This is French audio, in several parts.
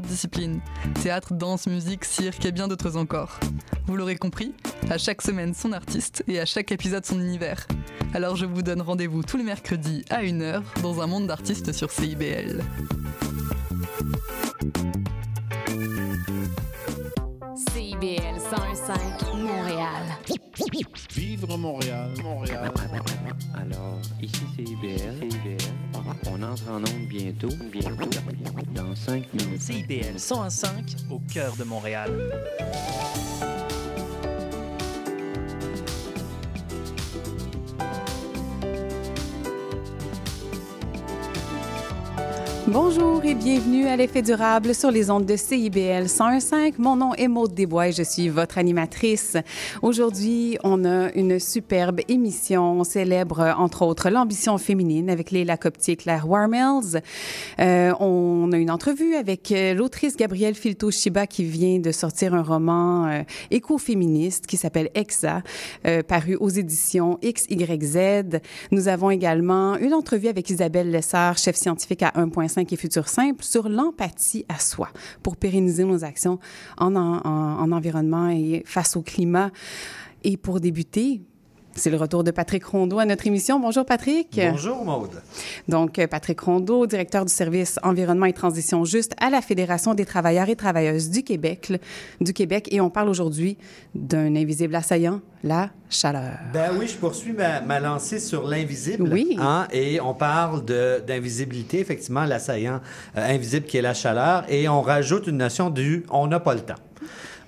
disciplines. Théâtre, danse, musique, cirque et bien d'autres encore. Vous l'aurez compris, à chaque semaine son artiste et à chaque épisode son univers. Alors je vous donne rendez-vous tous les mercredis à 1h dans un monde d'artistes sur CIBL. Vivre Montréal, Montréal. Alors, ici c'est IBL. On entre en onde bientôt. Bientôt. Dans 5 minutes. CIBL 101.5 au cœur de Montréal. Bonjour et bienvenue à l'effet durable sur les ondes de CIBL 101.5. Mon nom est Maude Desbois et je suis votre animatrice. Aujourd'hui, on a une superbe émission. On célèbre entre autres l'ambition féminine avec Léla Coptier et Claire Warmels. Euh, on a une entrevue avec euh, l'autrice Gabrielle Filto-Shiba qui vient de sortir un roman euh, écoféministe qui s'appelle Exa, euh, paru aux éditions XYZ. Nous avons également une entrevue avec Isabelle Lessard, chef scientifique à 1.5 et Futur Simple, sur l'empathie à soi pour pérenniser nos actions en environnement et face au climat. Et pour débuter, c'est le retour de Patrick Rondeau à notre émission. Bonjour Patrick. Bonjour Maude. Donc Patrick Rondeau, directeur du service environnement et transition juste à la Fédération des travailleurs et travailleuses du Québec, du Québec et on parle aujourd'hui d'un invisible assaillant, la chaleur. Ben oui, je poursuis ma, ma lancée sur l'invisible. Oui. hein, et on parle d'invisibilité, effectivement, l'assaillant euh, invisible qui est la chaleur. Et on rajoute une notion du on n'a pas le temps.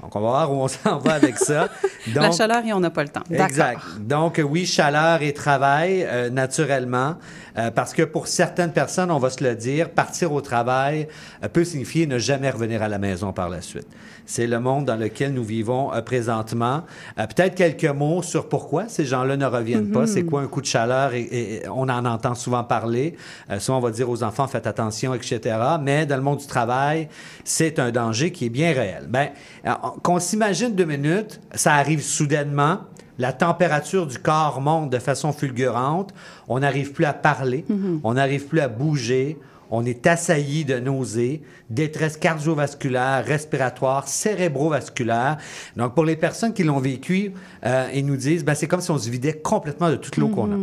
Donc, on va voir où on s'en va avec ça. la Donc, chaleur et on n'a pas le temps. Exact. Donc, oui, chaleur et travail, euh, naturellement, euh, parce que pour certaines personnes, on va se le dire, partir au travail euh, peut signifier ne jamais revenir à la maison par la suite. C'est le monde dans lequel nous vivons euh, présentement. Euh, Peut-être quelques mots sur pourquoi ces gens-là ne reviennent pas. C'est quoi un coup de chaleur? Et, et- on en entend souvent parler. Euh, souvent, on va dire aux enfants, faites attention, etc. Mais dans le monde du travail, c'est un danger qui est bien réel. Ben, qu'on s'imagine deux minutes, ça arrive soudainement. La température du corps monte de façon fulgurante. On n'arrive plus à parler. On n'arrive plus à bouger. On est assailli de nausées, détresse cardiovasculaire, respiratoire, cérébrovasculaire. Donc, pour les personnes qui l'ont vécu, euh, ils nous disent, ben, c'est comme si on se vidait complètement de toute l'eau qu'on a.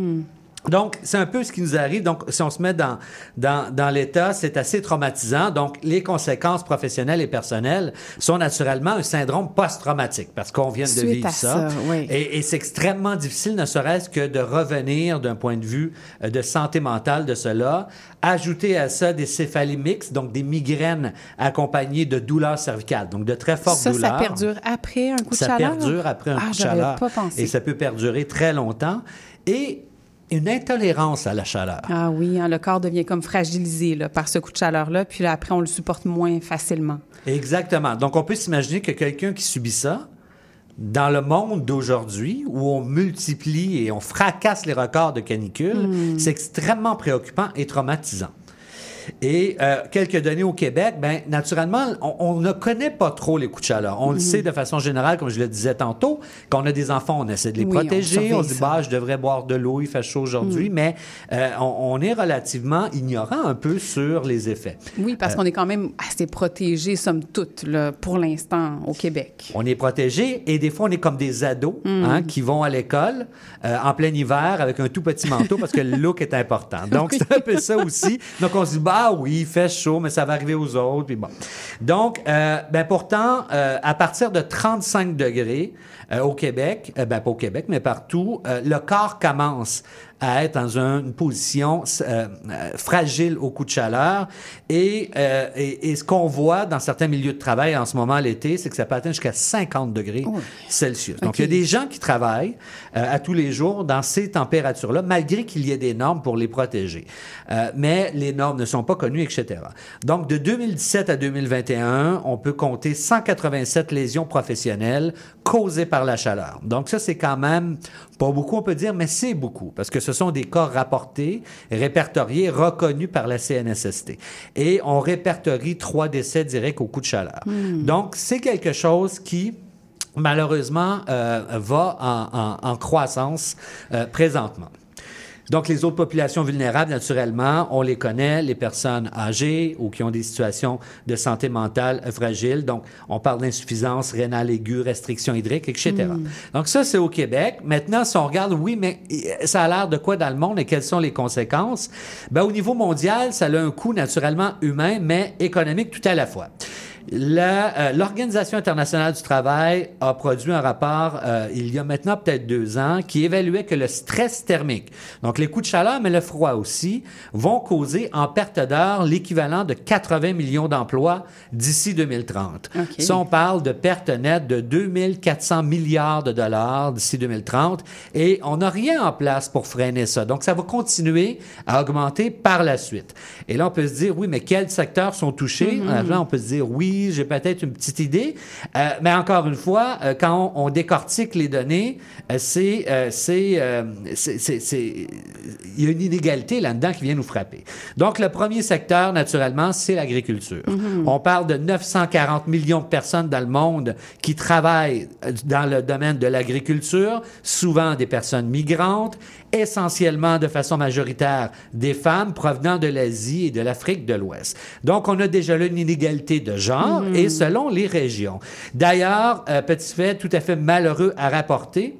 Donc, c'est un peu ce qui nous arrive. Donc, si on se met dans, dans, dans l'état, c'est assez traumatisant. Donc, les conséquences professionnelles et personnelles sont naturellement un syndrome post-traumatique parce qu'on vient de Suite vivre ça. ça, oui. Et, et c'est extrêmement difficile, ne serait-ce que de revenir d'un point de vue euh, de santé mentale de cela. Ajouter à ça des céphalies mixtes, donc des migraines accompagnées de douleurs cervicales, donc de très fortes Ça, douleurs. ça perdure après un coup de Ça chaleur? perdure après un ah, coup de chaleur. pas pensé. Et ça peut perdurer très longtemps. Et une intolérance à la chaleur. Ah oui, hein, le corps devient comme fragilisé là, par ce coup de chaleur-là, puis là, après, on le supporte moins facilement. Exactement. Donc, on peut s'imaginer que quelqu'un qui subit ça, dans le monde d'aujourd'hui, où on multiplie et on fracasse les records de canicule, c'est extrêmement préoccupant et traumatisant. Et euh, quelques données au Québec, ben naturellement, on, on ne connaît pas trop les coups de chaleur. On le sait de façon générale, comme je le disais tantôt, quand on a des enfants, on essaie de les Oui, protéger. On, se dit, bah, je devrais boire de l'eau, il fait chaud aujourd'hui, mais euh, on, on est relativement ignorant un peu sur les effets. Oui, parce qu'on est quand même assez protégés, somme toute, là, pour l'instant, au Québec. On est protégé et des fois, on est comme des ados hein, qui vont à l'école euh, en plein hiver avec un tout petit manteau parce que le look est important. Donc, c'est un peu ça aussi. Donc, on se dit, bah oui, il fait chaud, mais ça va arriver aux autres. Puis bon. Donc, euh, ben pourtant, euh, à partir de 35 degrés euh, au Québec, ben pas au Québec, mais partout, le corps commence à être dans un- une position euh, euh, fragile au coup de chaleur. Et, euh, et, et ce qu'on voit dans certains milieux de travail en ce moment l'été, c'est que ça peut atteindre jusqu'à 50 degrés Celsius. Donc, il y a des gens qui travaillent euh, à tous les jours dans ces températures-là, malgré qu'il y ait des normes pour les protéger. Euh, mais les normes ne sont pas connues, etc. Donc, de 2017 à 2021, on peut compter 187 lésions professionnelles causées par la chaleur. Donc, ça, c'est quand même pas beaucoup, on peut dire, mais c'est beaucoup, parce que ce sont des cas rapportés, répertoriés, reconnus par la CNSST. Et on répertorie trois décès directs au coup de chaleur. Donc, c'est quelque chose qui malheureusement, euh, va en, en- en croissance euh, présentement. Donc, les autres populations vulnérables, naturellement, on les connaît, les personnes âgées ou qui ont des situations de santé mentale fragiles. Donc, on parle d'insuffisance rénale aiguë, restriction hydrique, etc. Donc, ça, c'est au Québec. Maintenant, si on regarde, oui, mais ça a l'air de quoi dans le monde et quelles sont les conséquences? Ben, au niveau mondial, ça a un coût naturellement humain, mais économique tout à la fois. Euh, L'Organisation internationale du travail a produit un rapport euh, il y a maintenant peut-être deux ans qui évaluait que le stress thermique, donc les coups de chaleur, mais le froid aussi, vont causer en perte d'heure l'équivalent de 80 millions d'emplois d'ici 2030. OK. Ça, on parle de pertes nettes de 2400 milliards de dollars d'ici 2030 et on n'a rien en place pour freiner ça. Donc, ça va continuer à augmenter par la suite. Et là, on peut se dire, oui, mais quels secteurs sont touchés? Là, on peut se dire, oui, j'ai peut-être une petite idée. Euh, mais encore une fois, euh, quand on, on décortique les données, euh, c'est, il y a une inégalité là-dedans qui vient nous frapper. Donc, le premier secteur, naturellement, c'est l'agriculture. On parle de 940 millions de personnes dans le monde qui travaillent dans le domaine de l'agriculture, souvent des personnes migrantes, essentiellement de façon majoritaire des femmes provenant de l'Asie et de l'Afrique de l'Ouest. Donc, on a déjà là une inégalité de genre et selon les régions. D'ailleurs, euh, petit fait tout à fait malheureux à rapporter,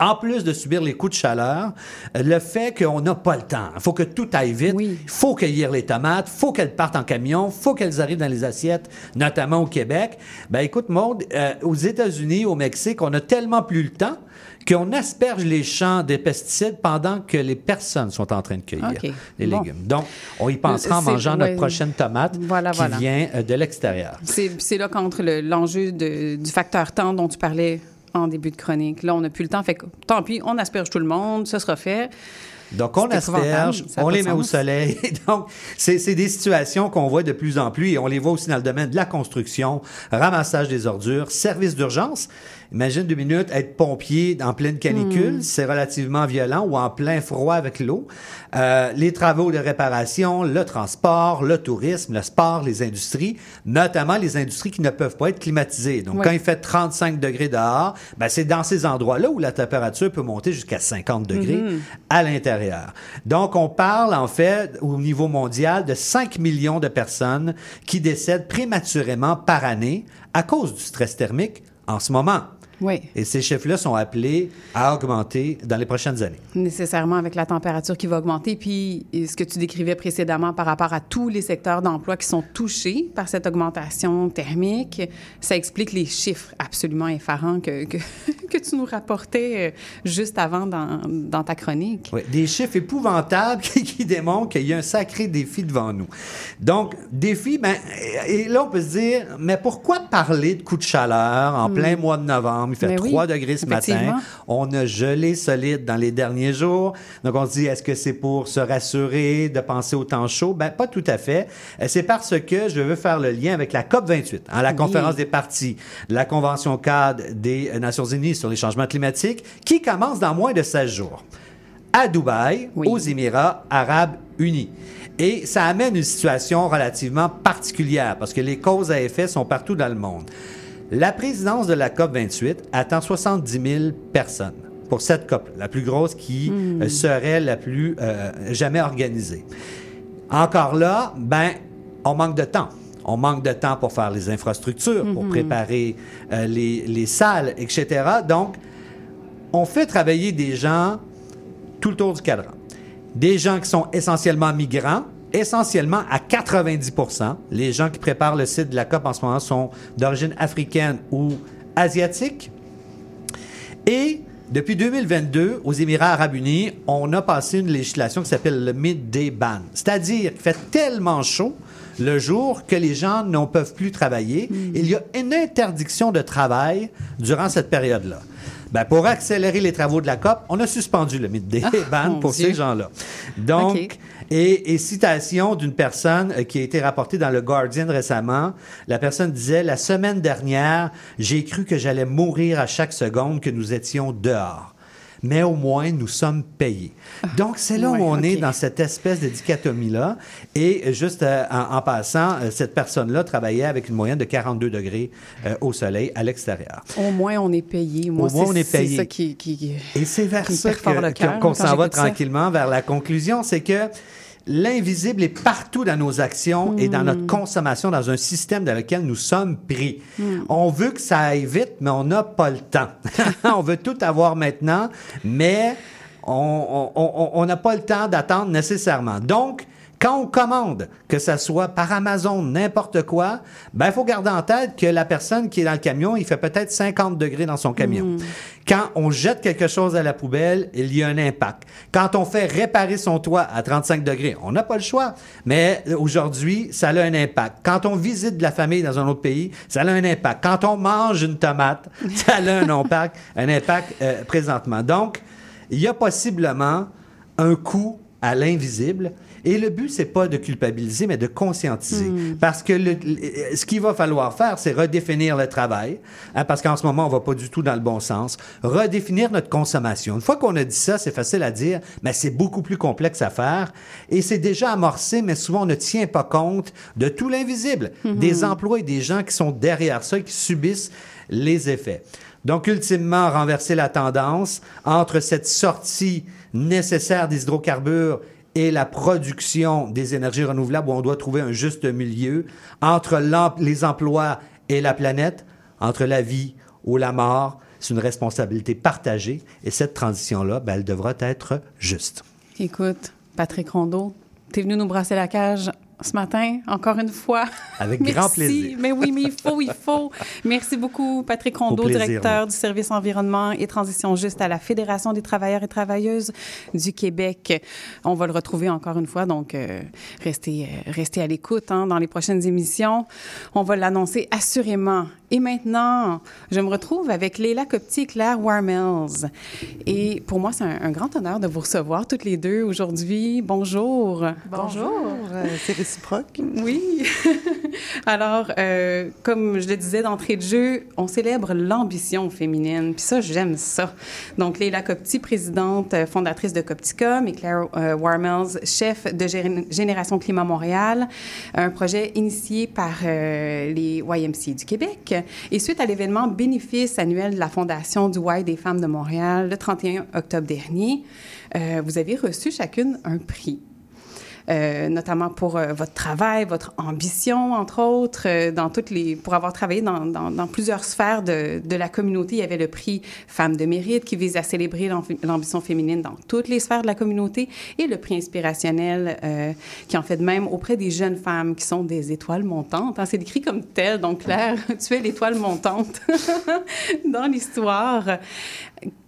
en plus de subir les coups de chaleur, le fait qu'on n'a pas le temps. Il faut que tout aille vite. Oui. Il faut cueillir les tomates, il faut qu'elles partent en camion, il faut qu'elles arrivent dans les assiettes, notamment au Québec. Ben écoute, Maude, euh, aux États-Unis, au Mexique, on a tellement plus le temps qu'on asperge les champs des pesticides pendant que les personnes sont en train de cueillir les Bon. légumes. Donc, on y pensera en mangeant notre prochaine tomate Voilà, qui voilà. vient euh, de l'extérieur. C'est là qu'entre le- l'enjeu du facteur temps dont tu parlais en début de chronique. Là, on n'a plus le temps. Fait que, tant pis, on asperge tout le monde, ça sera fait. Donc, on asperge, on les met au soleil. Donc, c'est c'est des situations qu'on voit de plus en plus et on les voit aussi dans le domaine de la construction, ramassage des ordures, service d'urgence. Imagine deux minutes être pompier en pleine canicule, Hmm. c'est relativement violent ou en plein froid avec l'eau. Euh, les travaux de réparation, le transport, le tourisme, le sport, les industries, notamment les industries qui ne peuvent pas être climatisées. Donc, quand il fait 35 degrés dehors, ben, c'est dans ces endroits-là où la température peut monter jusqu'à 50 degrés Mm-hmm. à l'intérieur. Donc, on parle en fait au niveau mondial de 5 millions de personnes qui décèdent prématurément par année à cause du stress thermique en ce moment. Oui. Et ces chiffres-là sont appelés à augmenter dans les prochaines années. Nécessairement avec la température qui va augmenter. Puis ce que tu décrivais précédemment par rapport à tous les secteurs d'emploi qui sont touchés par cette augmentation thermique, ça explique les chiffres absolument effarants que, que, que tu nous rapportais euh, juste avant dans, dans ta chronique. Oui, des chiffres épouvantables qui, qui démontrent qu'il y a un sacré défi devant nous. Donc, défi, ben, et là, on peut se dire, mais pourquoi parler de coups de chaleur en plein mois de novembre? Il fait. Mais oui, 3 degrés ce matin. On a gelé solide dans les derniers jours. Donc, on se dit, est-ce que c'est pour se rassurer, de penser au temps chaud? Ben, pas tout à fait. Euh, C'est parce que je veux faire le lien avec la COP28, hein, la Oui. conférence des partis, la Convention cadre des Nations Unies sur les changements climatiques, qui commence dans moins de 16 jours à Dubaï, Oui. aux Émirats arabes unis. Et ça amène une situation relativement particulière parce que les causes à effet sont partout dans le monde. La présidence de la COP 28 attend 70 000 personnes pour cette COP, la plus grosse qui euh, serait la plus euh, jamais organisée. Encore là, ben, on manque de temps. On manque de temps pour faire les infrastructures, pour préparer euh, les, les salles, etc. Donc, on fait travailler des gens tout le tour du cadran. Des gens qui sont essentiellement migrants, essentiellement à 90% Les gens qui préparent le site de la COP en ce moment sont d'origine africaine ou asiatique. Et depuis 2022, aux Émirats arabes unis, on a passé une législation qui s'appelle le Midday Ban. C'est-à-dire qu'il fait tellement chaud le jour que les gens ne peuvent plus travailler. Il y a une interdiction de travail durant cette période-là. Ben, pour accélérer les travaux de la COP, on a suspendu le Midday Ban mon pour Dieu. ces gens-là. Donc. Et, et citation d'une personne euh, qui a été rapportée dans le Guardian récemment. La personne disait La semaine dernière, j'ai cru que j'allais mourir à chaque seconde que nous étions dehors. Mais au moins nous sommes payés. Donc c'est là Ouais, où on est dans cette espèce de dichotomie-là. Et juste euh, en, en passant, euh, cette personne-là travaillait avec une moyenne de 42 degrés euh, au soleil à l'extérieur. Au moins, on est payé. Moi, Au moins, on est payé. C'est ça qui... qui- Et c'est vers Qui ça qu'on s'en va tranquillement vers la conclusion, c'est que l'invisible est partout dans nos actions et dans Hmm. notre consommation, dans un système dans lequel nous sommes pris. Hmm. On veut que ça aille vite, mais on n'a pas le temps. on veut tout avoir maintenant, mais on on- on- on n'a pas le temps d'attendre nécessairement. Donc, quand on commande, que ça soit par Amazon, n'importe quoi, ben, il faut garder en tête que la personne qui est dans le camion, il fait peut-être 50 degrés dans son camion. Quand on jette quelque chose à la poubelle, il y a un impact. Quand on fait réparer son toit à 35 degrés, on n'a pas le choix. Mais aujourd'hui, ça a un impact. Quand on visite de la famille dans un autre pays, ça a un impact. Quand on mange une tomate, ça a un impact, un impact euh, présentement. Donc, il y a possiblement un coût à l'invisible. Et le but, c'est pas de culpabiliser, mais de conscientiser. Parce que le- ce qu'il va falloir faire, c'est redéfinir le travail, hein, parce qu'en ce moment, on va pas du tout dans le bon sens. Redéfinir notre consommation. Une fois qu'on a dit ça, c'est facile à dire, mais c'est beaucoup plus complexe à faire. Et c'est déjà amorcé, mais souvent, on ne tient pas compte de tout l'invisible, des emplois et des gens qui sont derrière ça, et qui subissent les effets. Donc, ultimement, renverser la tendance entre cette sortie nécessaire des hydrocarbures et la production des énergies renouvelables où on doit trouver un juste milieu entre les emplois et la planète, entre la vie ou la mort. C'est une responsabilité partagée et cette transition-là, ben, elle devra être juste. Écoute, Patrick Rondeau, t'es venu nous brasser la cage ce matin, encore une fois. Avec Merci. grand plaisir. Mais oui, mais il faut, il faut. Merci beaucoup, Patrick Rondeau, plaisir, directeur moi. du service environnement et transition juste à la Fédération des travailleurs et travailleuses du Québec. On va le retrouver encore une fois, donc euh, restez, euh, restez à l'écoute hein, dans les prochaines émissions. On va l'annoncer assurément. Et maintenant, je me retrouve avec Léla Copti et Claire Warmels. Et pour moi, c'est un, un grand honneur de vous recevoir toutes les deux aujourd'hui. Bonjour. Bonjour, euh, c'est Oui. Alors, euh, comme je le disais d'entrée de jeu, on célèbre l'ambition féminine. Puis ça, j'aime ça. Donc, Leila Copti, présidente euh, fondatrice de Copticom, et Claire euh, Warmels, chef de Gé- Génération Climat Montréal, un projet initié par euh, les YMC du Québec. Et suite à l'événement bénéfice annuel de la Fondation du Y des femmes de Montréal le 31 octobre dernier, vous avez reçu chacune un prix. Euh, notamment pour euh, votre travail, votre ambition, entre autres, euh, dans toutes les, pour avoir travaillé dans, plusieurs sphères de, la communauté. Il y avait le prix Femmes de mérite qui vise à célébrer l'ambi- l'ambition féminine dans toutes les sphères de la communauté et le prix inspirationnel qui en fait de même auprès des jeunes femmes qui sont des étoiles montantes. hein. C'est décrit comme tel, donc Claire, tu es l'étoile montante dans l'histoire.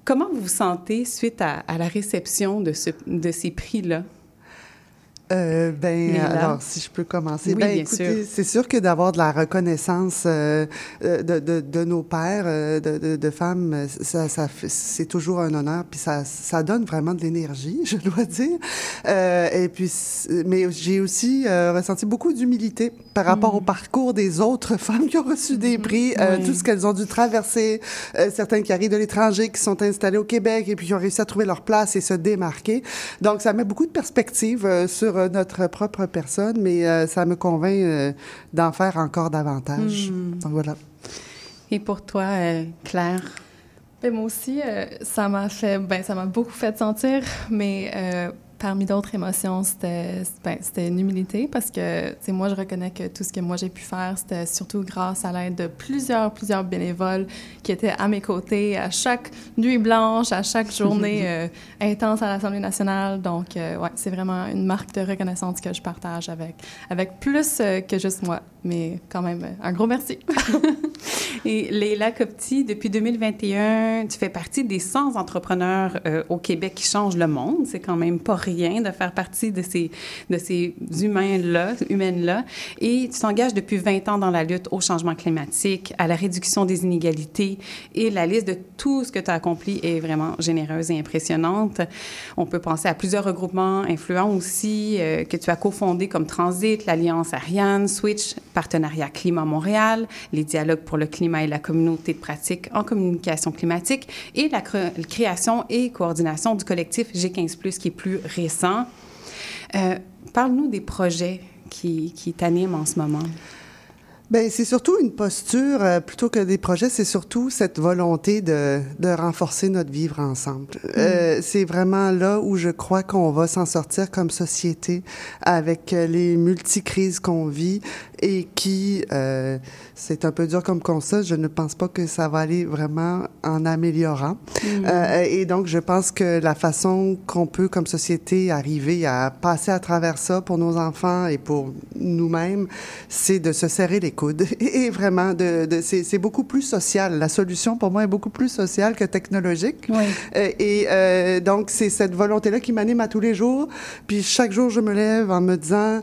Comment vous vous sentez suite à, la réception de, ce, de ces prix-là? Euh, ben, Léla? alors, si je peux commencer. Oui, ben, bien écoutez, c'est sûr que d'avoir de la reconnaissance euh, euh, de, de, de nos pères, euh, de, de, de femmes, euh, ça, ça, c'est toujours un honneur, puis ça, ça donne vraiment de l'énergie, je dois dire. Euh, et puis, mais j'ai aussi euh, ressenti beaucoup d'humilité par rapport au parcours des autres femmes qui ont reçu des prix, euh, Oui. tout ce qu'elles ont dû traverser, euh, certaines qui arrivent de l'étranger, qui sont installées au Québec et puis qui ont réussi à trouver leur place et se démarquer. Donc, ça met beaucoup de perspectives euh, sur euh, notre propre personne, mais euh, ça me convainc euh, d'en faire encore davantage. Donc, voilà. Et pour toi, euh, Claire? Ben, moi aussi, euh, ça m'a fait, ben, ça m'a beaucoup fait sentir, mais euh, parmi d'autres émotions, c'était, ben, c'était une humilité parce que, moi, je reconnais que tout ce que moi j'ai pu faire, c'était surtout grâce à l'aide de plusieurs, plusieurs bénévoles qui étaient à mes côtés à chaque nuit blanche, à chaque journée euh, intense à l'Assemblée nationale. Donc, euh, ouais, c'est vraiment une marque de reconnaissance que je partage avec, avec plus euh, que juste moi, mais quand même, un gros merci. Et Leila Copti, depuis 2021, tu fais partie des 100 entrepreneurs euh, au Québec qui changent le monde. C'est quand même pas rien de faire partie de ces, de ces humains-là, humaines-là. Et tu t'engages depuis 20 ans dans la lutte au changement climatique, à la réduction des inégalités. Et la liste de tout ce que tu as accompli est vraiment généreuse et impressionnante. On peut penser à plusieurs regroupements influents aussi euh, que tu as cofondés comme Transit, l'Alliance Ariane, Switch, Partenariat Climat Montréal, les Dialogues pour le climat et la communauté de pratique en communication climatique et la création et coordination du collectif G15+, qui est plus récent. Euh, Parle-nous des projets qui, qui t'animent en ce moment. Ben c'est surtout une posture, euh, plutôt que des projets, c'est surtout cette volonté de, de renforcer notre vivre ensemble. Mm. Euh, c'est vraiment là où je crois qu'on va s'en sortir comme société avec euh, les multicrises qu'on vit et qui, euh, c'est un peu dur comme constat, je ne pense pas que ça va aller vraiment en améliorant. Mm. Euh, et donc, je pense que la façon qu'on peut, comme société, arriver à passer à travers ça pour nos enfants et pour nous-mêmes, c'est de se serrer les et vraiment, de, de c'est beaucoup plus social. La solution, pour moi, est beaucoup plus sociale que technologique. Oui. Euh, et euh, donc, c'est cette volonté-là qui m'anime à tous les jours. Puis chaque jour, je me lève en me disant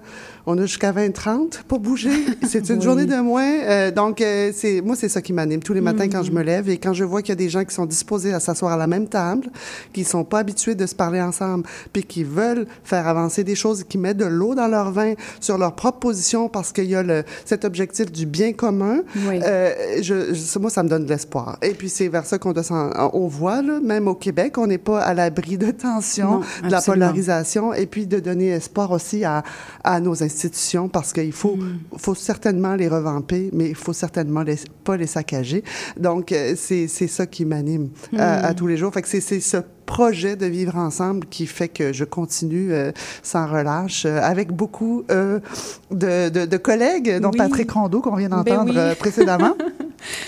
on a jusqu'à 20-30 pour bouger. C'est une journée de moins. Euh, donc, c'est moi, c'est ça qui m'anime tous les matins quand je me lève et quand je vois qu'il y a des gens qui sont disposés à s'asseoir à la même table, qui sont pas habitués de se parler ensemble, puis qui veulent faire avancer des choses, qui mettent de l'eau dans leur vin sur leur propre position parce qu'il y a le, cet objectif du bien commun. Oui. Euh, je, moi, ça me donne de l'espoir. Et puis, c'est vers ça qu'on doit On voit, là, même au Québec, on n'est pas à l'abri de tensions, de la polarisation, et puis de donner espoir aussi à, à nos institutions parce qu'il faut, mm. faut certainement les revamper, mais il faut certainement les, pas les saccager. Donc, euh, c'est ça qui m'anime à, mm. tous les jours. Fait que c'est ce projet de vivre ensemble qui fait que je continue euh, sans relâche euh, avec beaucoup euh, de, de, de, collègues, dont Patrick Rondeau qu'on vient ben d'entendre précédemment.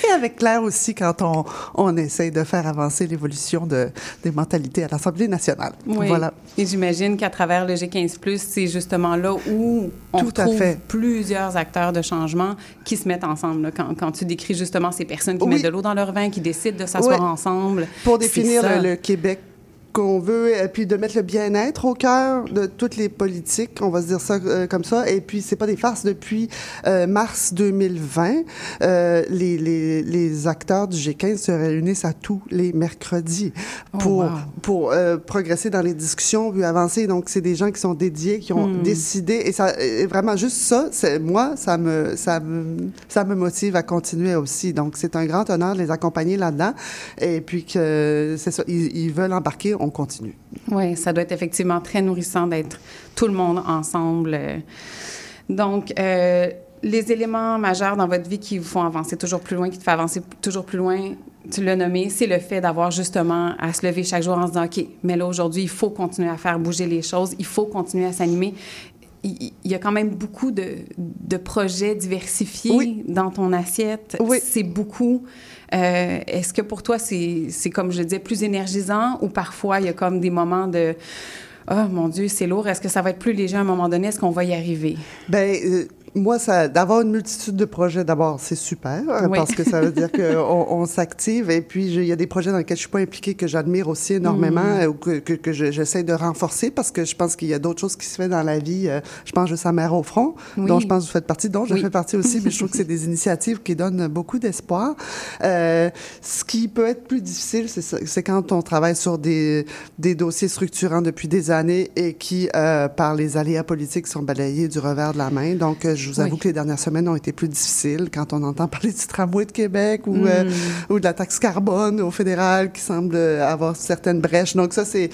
Et avec Claire aussi, quand on, on essaye de faire avancer l'évolution de, des mentalités à l'Assemblée nationale. Oui. Voilà. Et j'imagine qu'à travers le G15+, c'est justement là où on Tout trouve fait. plusieurs acteurs de changement qui se mettent ensemble. Là. Quand, quand, tu décris justement ces personnes qui oui. mettent de l'eau dans leur vin, qui décident de s'asseoir oui. ensemble. Pour définir le, le Québec qu'on veut, et puis de mettre le bien-être au cœur de toutes les politiques, on va se dire ça euh, comme ça. Et puis, c'est pas des farces. Depuis euh, mars 2020, euh, les, les, les, acteurs du G15 se réunissent à tous les mercredis pour, oh, wow. pour euh, progresser dans les discussions, puis avancer. Donc, c'est des gens qui sont dédiés, qui ont Hmm. décidé. Et ça, et vraiment, juste ça, c'est moi, ça me, ça me, ça me motive à continuer aussi. Donc, c'est un grand honneur de les accompagner là-dedans. Et puis que c'est ça, ils, ils veulent embarquer, on continue. Oui, ça doit être effectivement très nourrissant d'être tout le monde ensemble. Donc, euh, les éléments majeurs dans votre vie qui vous font avancer toujours plus loin, qui te font avancer toujours plus loin, tu l'as nommé, c'est le fait d'avoir justement à se lever chaque jour en se disant, OK, mais là, aujourd'hui, il faut continuer à faire bouger les choses, il faut continuer à s'animer. Il, il y a quand même beaucoup de, de projets diversifiés Oui. dans ton assiette. Oui. C'est beaucoup. Euh, Est-ce que pour toi, c'est comme je disais, plus énergisant ou parfois il y a comme des moments de Oh mon Dieu, c'est lourd. Est-ce que ça va être plus léger à un moment donné? Est-ce qu'on va y arriver? Ben, euh, moi, ça, d'avoir une multitude de projets, d'abord, c'est super, hein, Oui. parce que ça veut dire qu'on on, s'active. Et puis, il y a des projets dans lesquels je suis pas impliquée, que j'admire aussi énormément, Mm. ou que, que, que je- j'essaie de renforcer, parce que je pense qu'il y a d'autres choses qui se font dans la vie. Euh, je pense juste à Mère au front, Oui. dont je pense que vous faites partie, dont je fais partie aussi, mais je trouve que c'est des initiatives qui donnent beaucoup d'espoir. Euh, ce qui peut être plus difficile, c'est quand on travaille sur des, des dossiers structurants depuis des années et qui, euh, par les aléas politiques, sont balayés du revers de la main. Donc, je vous avoue Oui. que les dernières semaines ont été plus difficiles quand on entend parler du tramway de Québec ou, euh, ou de la taxe carbone au fédéral qui semble avoir certaines brèches. Donc, ça, c'est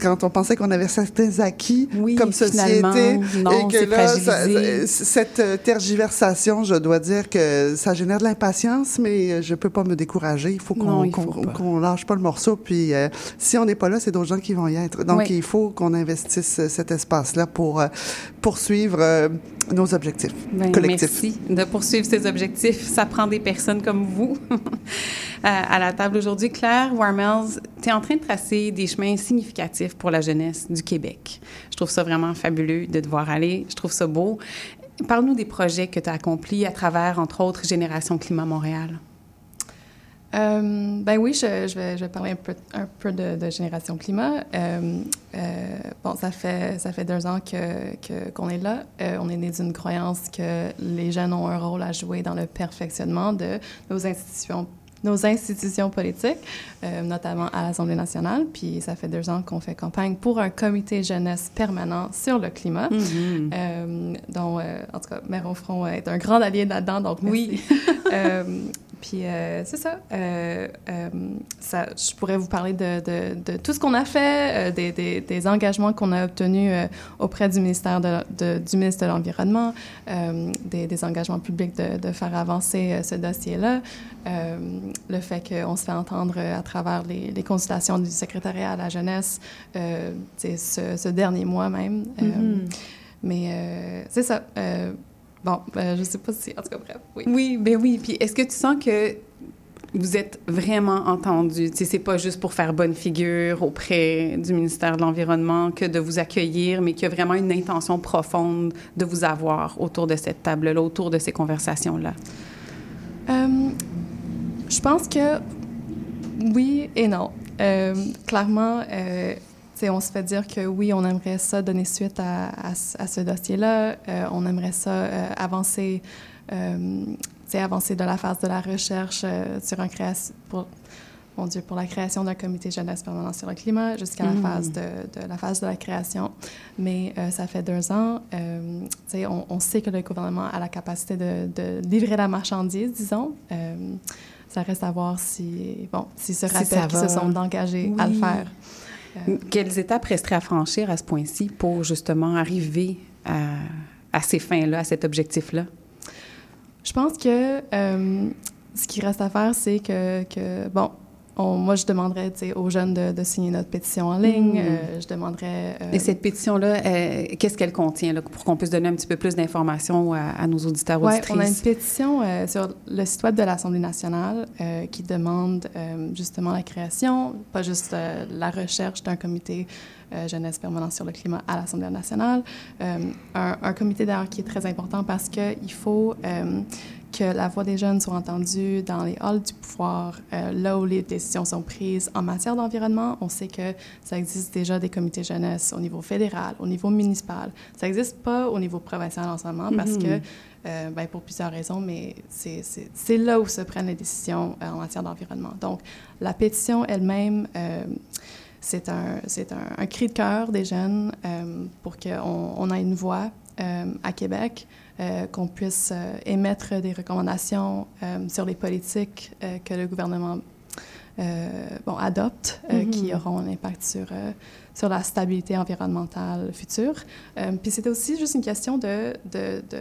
quand on pensait qu'on avait certains acquis Oui, comme société non, et que là, ça- cette euh, tergiversation, je dois dire que ça génère de l'impatience, mais euh, je peux pas me décourager. Il faut qu'on qu'on lâche pas le morceau. Puis euh, si on n'est pas là, c'est d'autres gens qui vont y être. Donc Oui. il faut qu'on investisse cet espace-là pour euh, poursuivre nos objectifs Ben, collectifs. Merci de poursuivre ces objectifs. Ça prend des personnes comme vous à, à la table aujourd'hui. Claire Warmels, tu es en train de tracer des chemins significatifs pour la jeunesse du Québec. Je trouve ça vraiment fabuleux de te voir aller. Je trouve ça beau. Parle-nous des projets que tu as accomplis à travers, entre autres, Génération Climat Montréal. Euh, ben oui, je, je, vais, je vais parler un peu, un peu de, de Génération Climat. Euh, euh, bon, ça fait, ça fait deux ans que, qu'on est là. On est né d'une croyance que les jeunes ont un rôle à jouer dans le perfectionnement de nos institutions nos institutions politiques, notamment à l'Assemblée nationale. Puis ça fait deux ans qu'on fait campagne pour un comité jeunesse permanent sur le climat, euh, dont, en tout cas, Mère au front est un grand allié là-dedans, donc merci. Oui. Puis euh, c'est ça. Euh, euh, ça. Je pourrais vous parler de, de, de tout ce qu'on a fait, des, des, des, engagements qu'on a obtenus auprès du ministère de, du ministre de l'Environnement, des, des, engagements publics de, de faire avancer ce dossier-là, le fait qu'on se fait entendre à travers les, les, consultations du secrétariat à la jeunesse, ce, ce, dernier mois même. Mm -hmm. mais c'est ça. Bon, ben, je sais pas si, en tout cas, bref, oui. Oui, ben oui. Puis est-ce que tu sens que vous êtes vraiment entendu? Tu sais, c'est pas juste pour faire bonne figure auprès du ministère de l'Environnement que de vous accueillir, mais qu'il y a vraiment une intention profonde de vous avoir autour de cette table-là, autour de ces conversations-là? Euh, je pense que oui et non. Euh, clairement, euh, on se fait dire que oui, on aimerait ça donner suite à, à, à ce dossier-là. Euh, on aimerait ça euh, avancer, euh, avancer de la phase de la recherche sur un pour, mon Dieu, pour la création d'un comité jeunesse permanent sur le climat jusqu'à mmh. la phase de, de, la phase de la création. Mais ça fait deux ans. On, on, sait que le gouvernement a la capacité de, de livrer la marchandise, disons. ça reste à voir si, bon, si se rappellent si qu'ils se sont engagés oui. à le faire. Quelles étapes resteraient à franchir à ce point-ci pour justement arriver à, à ces fins-là, à cet objectif-là? Je pense que euh, ce qui reste à faire, c'est que, que, bon, on, moi, je demanderais aux jeunes de, de, signer notre pétition en ligne. Mmh. Euh, je demanderais. Euh... Et cette pétition-là, euh, qu'est-ce qu'elle contient, là, pour qu'on puisse donner un petit peu plus d'informations à, à, nos auditeurs ouais, auditrices? on a une pétition euh, sur le site web de l'Assemblée nationale qui demande justement la création, pas juste la recherche d'un comité jeunesse permanent sur le climat à l'Assemblée nationale. Un, un, comité d'ailleurs qui est très important parce qu'il faut que la voix des jeunes soit entendue dans les halls du pouvoir, euh, là où les décisions sont prises en matière d'environnement. On sait que ça existe déjà des comités jeunesse au niveau fédéral, au niveau municipal. Ça n'existe pas au niveau provincial en ce moment parce mm -hmm. que, euh, ben, pour plusieurs raisons, mais c'est là où se prennent les décisions euh, en matière d'environnement. Donc, la pétition elle-même, euh, c'est un, un, un, cri de cœur des jeunes euh, pour qu'on on ait une voix euh, à Québec. Euh, qu'on puisse euh, émettre des recommandations euh, sur les politiques que le gouvernement bon, adopte, mm -hmm. qui auront un impact sur, sur la stabilité environnementale future. puis c'était aussi juste une question de, de, de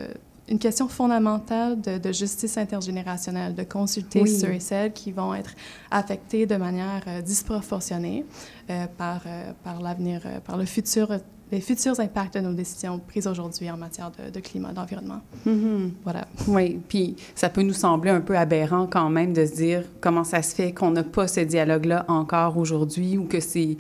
une question fondamentale de, de, justice intergénérationnelle, de consulter oui. ceux et celles qui vont être affectés de manière euh, disproportionnée euh, par, euh, par l'avenir, par le futur, les futurs impacts de nos décisions prises aujourd'hui en matière de, de climat, d'environnement. Mm -hmm. Voilà. Oui, puis ça peut nous sembler un peu aberrant quand même de se dire comment ça se fait qu'on n'a pas ce dialogue-là encore aujourd'hui ou que c'est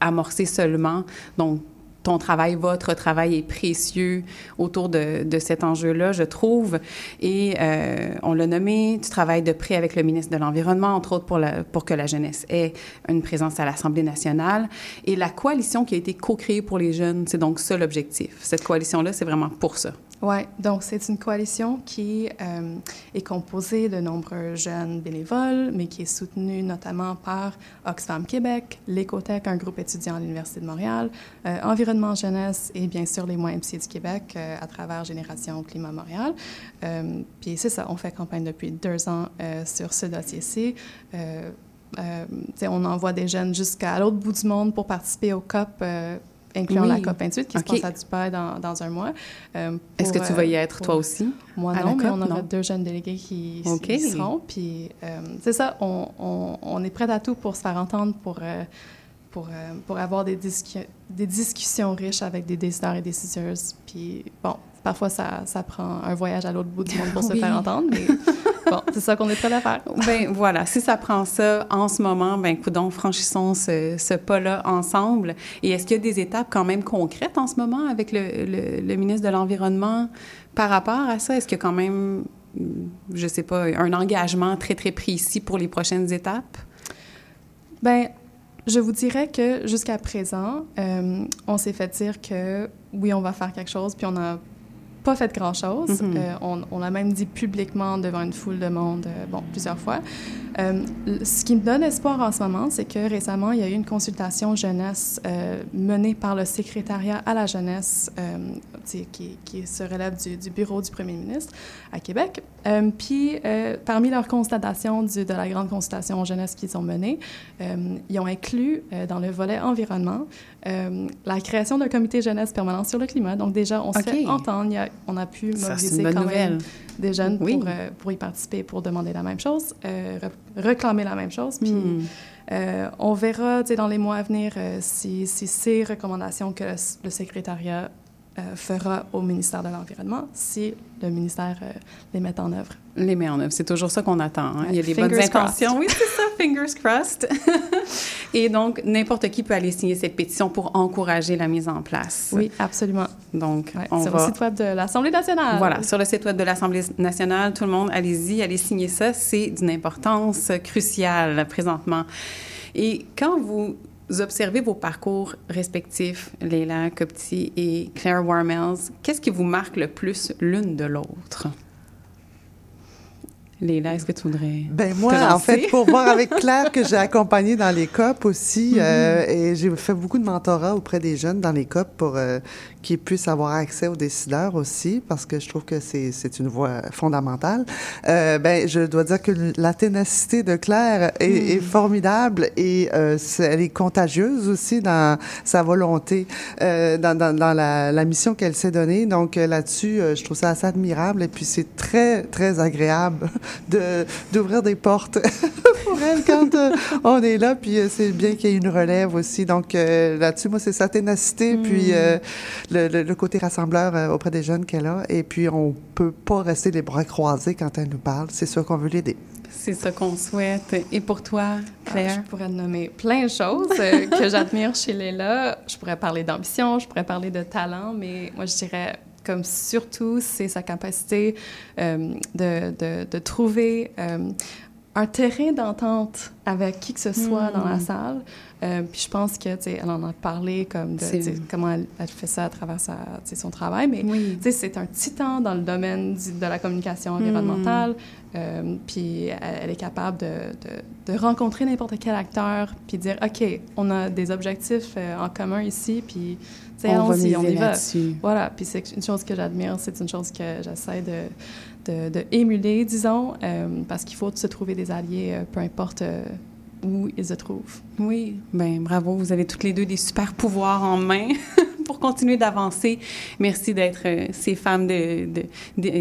amorcé seulement. Donc, ton travail, votre travail est précieux autour de, de cet enjeu-là, je trouve. Et euh, on l'a nommé, tu travailles de près avec le ministre de l'Environnement, entre autres pour, la, pour que la jeunesse ait une présence à l'Assemblée nationale. Et la coalition qui a été co-créée pour les jeunes, c'est donc ça l'objectif. Cette coalition-là, c'est vraiment pour ça. Oui, donc c'est une coalition qui euh, est composée de nombreux jeunes bénévoles, mais qui est soutenue notamment par Oxfam Québec, l'Écotech, un groupe étudiant à l'Université de Montréal, euh, Environnement Jeunesse et bien sûr les moyens MC du Québec euh, à travers Génération Climat Montréal. Puis c'est ça, on fait campagne depuis deux ans sur ce dossier-ci. On envoie des jeunes jusqu'à l'autre bout du monde pour participer au COP incluant oui. la COP28 qui okay. se passe à Dubaï dans, dans un mois. Euh, Est-ce que tu vas y être pour... toi aussi? Moi non, mais on aura deux jeunes délégués qui, okay. qui seront. Puis euh, c'est ça, on, on, on, est prêt à tout pour se faire entendre, pour, euh, pour, pour avoir des, discu des discussions riches avec des décideurs et décideuses. Puis bon, parfois ça, ça prend un voyage à l'autre bout du monde pour oui. se faire entendre, mais bon, c'est ça qu'on est prêt à faire. ben voilà, si ça prend ça en ce moment, ben coudons, franchissons ce, ce pas-là ensemble. Et est-ce qu'il y a des étapes quand même concrètes en ce moment avec le, le, le ministre de l'Environnement par rapport à ça? Est-ce qu'il y a quand même, je sais pas, un engagement très, très précis pour les prochaines étapes? Ben je vous dirais que jusqu'à présent, euh, on s'est fait dire que oui, on va faire quelque chose, puis on a pas fait grand-chose. Mhm. Euh, on, on l'a même dit publiquement devant une foule de monde, euh, bon, plusieurs fois. Euh, ce qui me donne espoir en ce moment, c'est que récemment, il y a eu une consultation jeunesse menée par le secrétariat à la jeunesse, qui, qui se relève du, du bureau du premier ministre à Québec. Puis, parmi leurs constatations du- de la grande consultation jeunesse qu'ils ont menée, ils ont inclus dans le volet environnement la création d'un comité jeunesse permanent sur le climat. Donc déjà, on se OK. fait entendre. Il y a- on a pu mobiliser quand nouvelle. même des jeunes Oui. pour, euh, pour y participer, pour demander la même chose, euh, réclamer la même chose. Puis Hmm. euh, on verra dans les mois à venir si, si ces recommandations que le, le secrétariat euh, fera au ministère de l'Environnement, si le ministère euh, les met en œuvre. Les met en œuvre. C'est toujours ça qu'on attend. hein. Il y a des Fingers bonnes crossed. intentions. Oui, c'est ça, fingers crossed. Et donc, n'importe qui peut aller signer cette pétition pour encourager la mise en place. Oui, absolument. Donc, Ouais, on sur va... le site web de l'Assemblée nationale. Voilà, sur le site web de l'Assemblée nationale, tout le monde, allez-y, allez signer ça. C'est d'une importance cruciale présentement. Et quand vous observez vos parcours respectifs, Leila Copti et Claire Warmels, qu'est-ce qui vous marque le plus l'une de l'autre? Leila, est-ce que tu voudrais Ben moi, te en fait, pour voir avec Claire que j'ai accompagné dans les COP aussi, euh, et j'ai fait beaucoup de mentorat auprès des jeunes dans les COP pour euh, qu'ils puissent avoir accès aux décideurs aussi, parce que je trouve que c'est c'est une voie fondamentale. Euh, ben, je dois dire que la ténacité de Claire est, est formidable et euh, elle est contagieuse aussi dans sa volonté, euh, dans, dans, dans la, la mission qu'elle s'est donnée. Donc euh, là-dessus, euh, je trouve ça assez admirable et puis c'est très, très agréable de d'ouvrir des portes pour elle quand euh, on est là. Puis c'est bien qu'il y ait une relève aussi. Donc euh, là-dessus, moi, c'est sa ténacité, puis euh, le, le- le côté rassembleur euh, auprès des jeunes qu'elle a. Et puis on peut pas rester les bras croisés quand elle nous parle. C'est sûr qu'on veut l'aider. C'est ça qu'on souhaite. Et pour toi, Ah, Claire? je pourrais nommer plein de choses euh, que j'admire chez Léla. Je pourrais parler d'ambition, je pourrais parler de talent, mais moi, je dirais comme surtout, c'est sa capacité euh, de, de, de trouver euh, un terrain d'entente avec qui que ce soit dans la salle. Euh, puis je pense que, tu sais, elle en a parlé comme de, comment elle, elle fait ça à travers sa, son travail, mais Oui. tu sais, c'est un titan dans le domaine du- de la communication environnementale. Euh, puis elle, elle est capable de, de- de rencontrer n'importe quel acteur, puis dire, OK, on a des objectifs euh, en commun ici, puis sais, On va on y va. Voilà, puis c'est une chose que j'admire, c'est une chose que j'essaie de, de, émuler, disons, euh, parce qu'il faut se trouver des alliés, euh, peu importe euh, où ils se trouvent. Oui, ben bravo, vous avez toutes les deux des super pouvoirs en main pour continuer d'avancer. Merci d'être ces femmes de,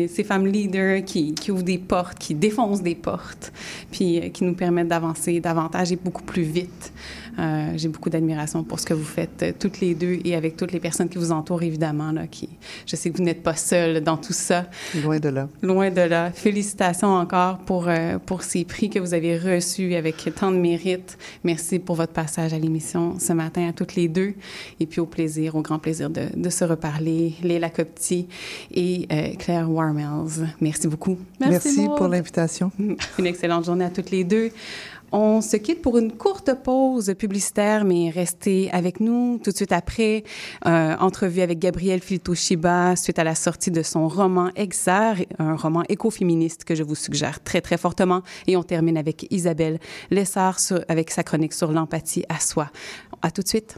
ces femmes leaders qui, ouvrent des portes, qui défoncent des portes, puis qui nous permettent d'avancer davantage et beaucoup plus vite. Euh, J'ai beaucoup d'admiration pour ce que vous faites euh, toutes les deux et avec toutes les personnes qui vous entourent évidemment là, qui je sais que vous n'êtes pas seules dans tout ça. Loin de là. Loin de là. Félicitations encore pour, euh, pour ces prix que vous avez reçus avec tant de mérite. Merci pour votre passage à l'émission ce matin à toutes les deux. Et puis au plaisir, au grand plaisir de, de se reparler. Léla Copti et euh, Claire Warmels. Merci beaucoup. Merci, pour l'invitation. Une excellente journée à toutes les deux. On se quitte pour une courte pause publicitaire, mais restez avec nous tout de suite après. Euh, entrevue avec Gabrielle Filtoshiba suite à la sortie de son roman Exar, un roman écoféministe que je vous suggère très, très fortement. Et on termine avec Isabelle Lessard sur- avec sa chronique sur l'empathie à soi. À tout de suite.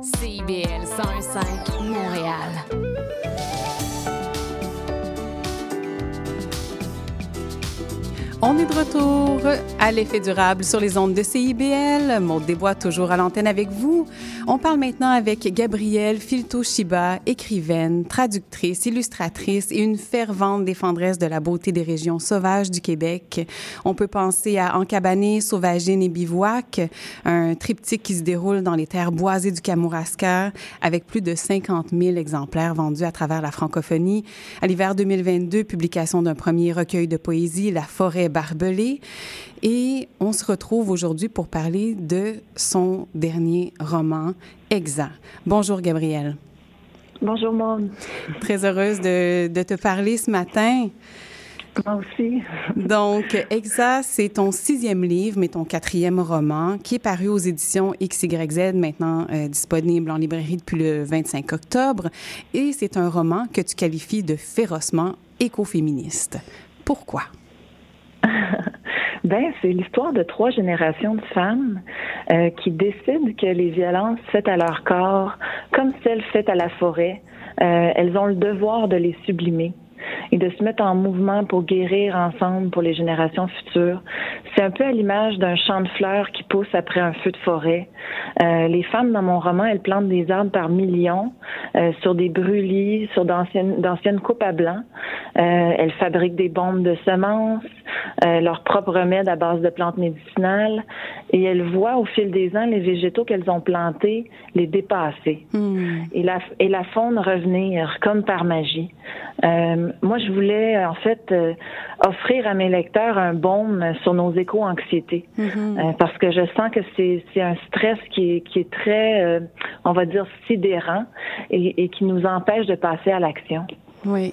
CIBL 101.5 Montréal. On est de retour à l'effet durable sur les ondes de CIBL. Maud Desbois toujours à l'antenne avec vous. On parle maintenant avec Gabrielle Filto-Shiba, écrivaine, traductrice, illustratrice et une fervente défendresse de la beauté des régions sauvages du Québec. On peut penser à Encabané, Sauvagine et Bivouac, un triptyque qui se déroule dans les terres boisées du Kamouraska avec plus de 50 000 exemplaires vendus à travers la francophonie. À l'hiver 2022, publication d'un premier recueil de poésie, La forêt barbelé. Et on se retrouve aujourd'hui pour parler de son dernier roman, Exa. Bonjour, Gabrielle. Bonjour, Maud. Très heureuse de, de te parler ce matin. Moi aussi. Donc, Exa, c'est ton sixième livre, mais ton quatrième roman, qui est paru aux éditions XYZ, maintenant euh, disponible en librairie depuis le 25 octobre. Et c'est un roman que tu qualifies de férocement écoféministe. Pourquoi? Ben, c'est l'histoire de trois générations de femmes euh, qui décident que les violences faites à leur corps, comme celles faites à la forêt, euh, elles ont le devoir de les sublimer et de se mettre en mouvement pour guérir ensemble pour les générations futures. C'est un peu à l'image d'un champ de fleurs qui pousse après un feu de forêt. Euh, les femmes dans mon roman, elles plantent des arbres par millions euh, sur des brûlis, sur d'anciennes, d'anciennes coupes à blanc. Euh, elles fabriquent des bombes de semences, leurs propres remèdes à base de plantes médicinales et elles voient au fil des ans les végétaux qu'elles ont plantés les dépasser Hmm. et, la, et la faune revenir comme par magie. Euh, moi, je voulais en fait euh, offrir à mes lecteurs un baume sur nos éco-anxiétés Mhm. euh, parce que je sens que c'est un stress qui est, qui est très, euh, on va dire, sidérant et, et qui nous empêche de passer à l'action. Oui.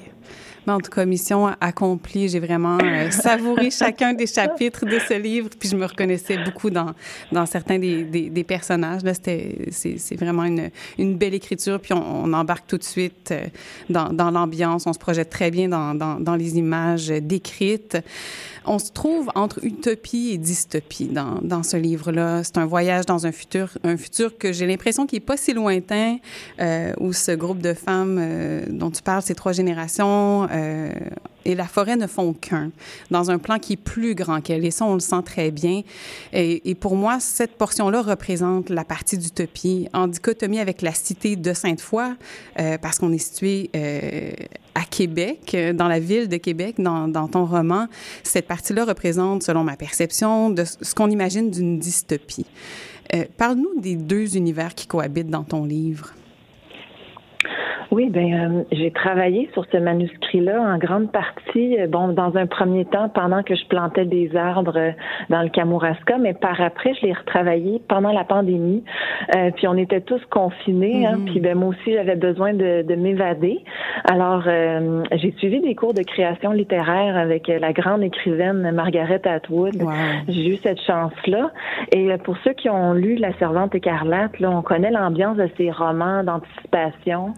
En tout cas, mission accomplie. J'ai vraiment euh, savouré chacun des chapitres de ce livre, puis je me reconnaissais beaucoup dans, dans certains des, des, des personnages. Là, c'était, c'est, c'est vraiment une, une belle écriture, puis on, on embarque tout de suite euh, dans, dans l'ambiance. On se projette très bien dans, dans, dans les images décrites. On se trouve entre utopie et dystopie dans, dans ce livre-là. C'est un voyage dans un futur, un futur que j'ai l'impression qui est pas si lointain, euh, où ce groupe de femmes euh, dont tu parles, ces trois générations, euh, et la forêt ne font qu'un, dans un plan qui est plus grand qu'elle. Et ça, on le sent très bien. Et, pour moi, cette portion-là représente la partie d'utopie, en dichotomie avec la cité de Sainte-Foy, euh, parce qu'on est situé euh, à Québec, dans la ville de Québec, dans, ton roman. Cette partie-là représente, selon ma perception, de ce qu'on imagine d'une dystopie. Parle-nous des deux univers qui cohabitent dans ton livre. Oui, ben euh, j'ai travaillé sur ce manuscrit-là en grande partie, euh, bon, dans un premier temps pendant que je plantais des arbres euh, dans le Kamouraska, mais par après je l'ai retravaillé pendant la pandémie. Puis on était tous confinés, hein, puis ben moi aussi j'avais besoin de, de m'évader. Alors j'ai suivi des cours de création littéraire avec la grande écrivaine Margaret Atwood. J'ai eu cette chance-là. Et pour ceux qui ont lu La Servante écarlate, là, on connaît l'ambiance de ces romans d'anticipation.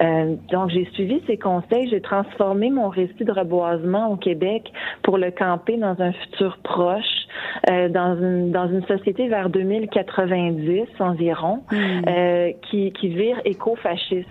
Euh, donc, j'ai suivi ces conseils. J'ai transformé mon récit de reboisement au Québec pour le camper dans un futur proche, euh, dans, une, dans une société vers 2090 environ, euh, qui, qui vire éco-fasciste.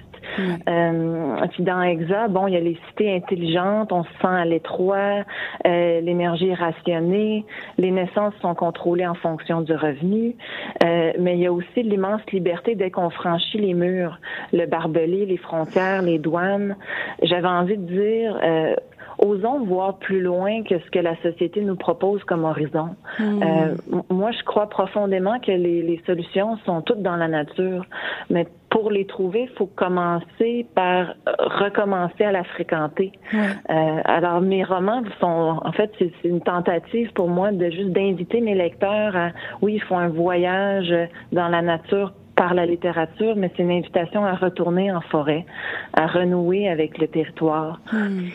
Euh, puis dans EXA, bon, il y a les cités intelligentes, on se sent à l'étroit, euh, l'énergie est rationnée, les naissances sont contrôlées en fonction du revenu, euh, mais il y a aussi l'immense liberté dès qu'on franchit les murs, le barbelé, les frontières, les douanes. J'avais envie de dire euh, osons voir plus loin que ce que la société nous propose comme horizon. Hmm. Euh, moi, je crois profondément que les, les solutions sont toutes dans la nature, mais pour les trouver, il faut commencer par euh, recommencer à la fréquenter. Euh, alors, mes romans sont, en fait, c'est c'est une tentative pour moi de juste d'inviter mes lecteurs à, oui, ils font un voyage dans la nature par la littérature, mais c'est une invitation à retourner en forêt, à renouer avec le territoire. Hmm.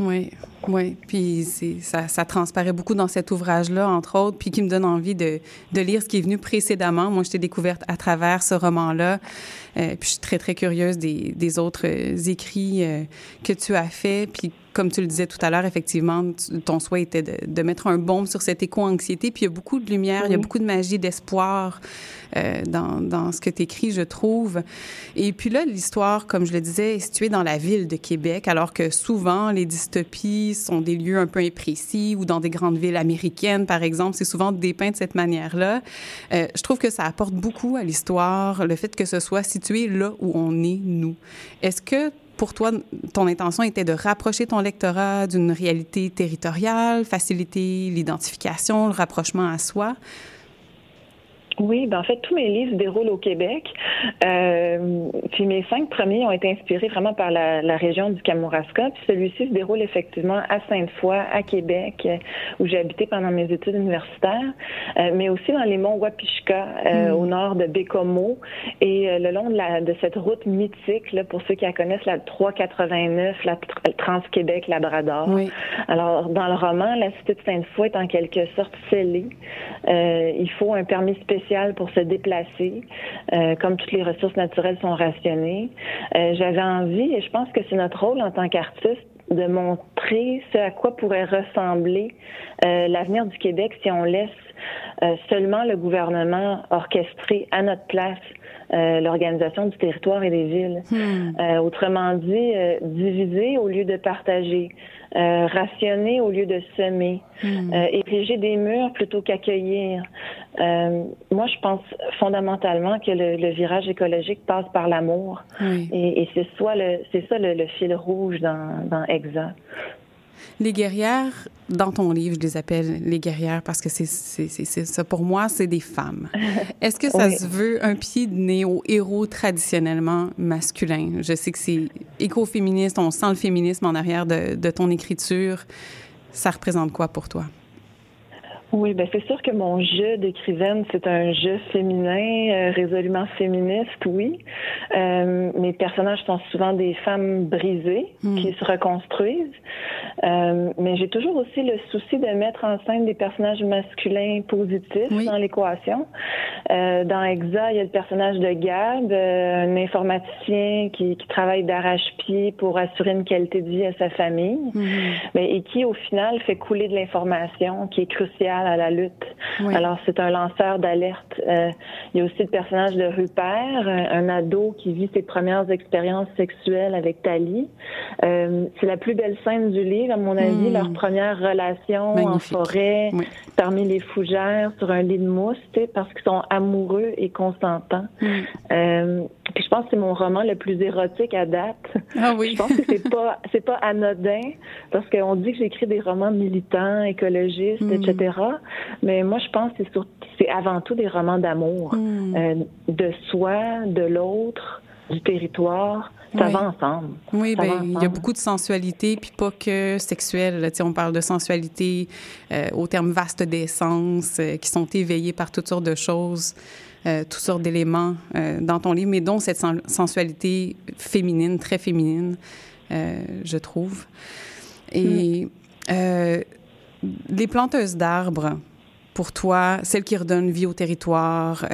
Oui, oui. Puis ça, ça transparaît beaucoup dans cet ouvrage-là, entre autres, puis qui me donne envie de, de lire ce qui est venu précédemment. Moi, je t'ai découverte à travers ce roman-là. Euh, puis je suis très, très curieuse des, des autres euh, écrits euh, que tu as faits. Puis comme tu le disais tout à l'heure, effectivement, ton souhait était de, de mettre un baume sur cette éco-anxiété. Puis il y a beaucoup de lumière, il y a beaucoup de magie, d'espoir euh, dans, dans ce que tu écris, je trouve. Et puis là, l'histoire, comme je le disais, est située dans la ville de Québec, alors que souvent, les dystopies sont des lieux un peu imprécis ou dans des grandes villes américaines, par exemple. C'est souvent dépeint de cette manière-là. Euh, je trouve que ça apporte beaucoup à l'histoire, le fait que ce soit situé là où on est, nous. Est-ce que pour toi, ton intention était de rapprocher ton lectorat d'une réalité territoriale, faciliter l'identification, le rapprochement à soi? Oui, ben en fait, tous mes livres se déroulent au Québec. Euh, puis mes cinq premiers ont été inspirés vraiment par la, la région du Kamouraska. Puis celui-ci se déroule effectivement à Sainte-Foy, à Québec, euh, où j'ai habité pendant mes études universitaires, euh, mais aussi dans les monts Wapishka, euh, Mm. au nord de Bécomo, et le long de, la, de cette route mythique, là, pour ceux qui la connaissent, la 389, la tr- Trans-Québec-Labrador. Oui. Alors, dans le roman, la cité de Sainte-Foy est en quelque sorte scellée. Il faut un permis spécial pour se déplacer, euh, comme toutes les ressources naturelles sont rationnées. Euh, J'avais envie, et je pense que c'est notre rôle en tant qu'artiste, de montrer ce à quoi pourrait ressembler euh, l'avenir du Québec si on laisse euh, seulement le gouvernement orchestrer à notre place euh, l'organisation du territoire et des villes. Euh, autrement dit, diviser au lieu de partager, euh, rationner au lieu de semer, euh, ériger des murs plutôt qu'accueillir. Euh, moi, je pense fondamentalement que le, le virage écologique passe par l'amour. Oui. Et, et c'est soit le, c'est ça le, le fil rouge dans, dans EXA. Les guerrières, dans ton livre, je les appelle les guerrières parce que c'est ça. Pour moi, c'est des femmes. Est-ce que ça Oui. se veut un pied de nez au héros traditionnellement masculin? Je sais que c'est écoféministe, on sent le féminisme en arrière de, de ton écriture. Ça représente quoi pour toi? Oui, ben c'est sûr que mon jeu d'écrivaine, c'est un jeu féminin, euh, résolument féministe, oui. Euh, mes personnages sont souvent des femmes brisées qui se reconstruisent. Euh, mais j'ai toujours aussi le souci de mettre en scène des personnages masculins positifs dans l'équation. Dans Exa, il y a le personnage de Gab, un informaticien qui, qui travaille d'arrache-pied pour assurer une qualité de vie à sa famille, mais et qui au final fait couler de l'information qui est cruciale à la lutte. Oui. Alors c'est un lanceur d'alerte. Euh, il y a aussi le personnage de Rupert, un, un ado qui vit ses premières expériences sexuelles avec Tali. Euh, c'est la plus belle scène du livre, à mon avis, Mm. leur première relation en forêt, parmi les fougères, sur un lit de mousse, parce qu'ils sont amoureux et consentants. Euh, puis je pense que c'est mon roman le plus érotique à date. Ah oui. Je pense que c'est pas c'est pas anodin parce qu'on dit que j'écris des romans militants, écologistes, Mm. etc. Mais moi je pense que c'est sur- c'est avant tout des romans d'amour, Mm. euh, de soi, de l'autre, du territoire. Ça Oui. va ensemble. Oui, Ça ben il y a beaucoup de sensualité, puis pas que sexuelle. on parle de sensualité euh, au terme vaste d'essence, euh, qui sont éveillés par toutes sortes de choses, euh, toutes sortes d'éléments euh, dans ton livre, mais dont cette sen- sensualité féminine, très féminine, euh, je trouve. Et euh, les planteuses d'arbres, pour toi, celles qui redonnent vie au territoire,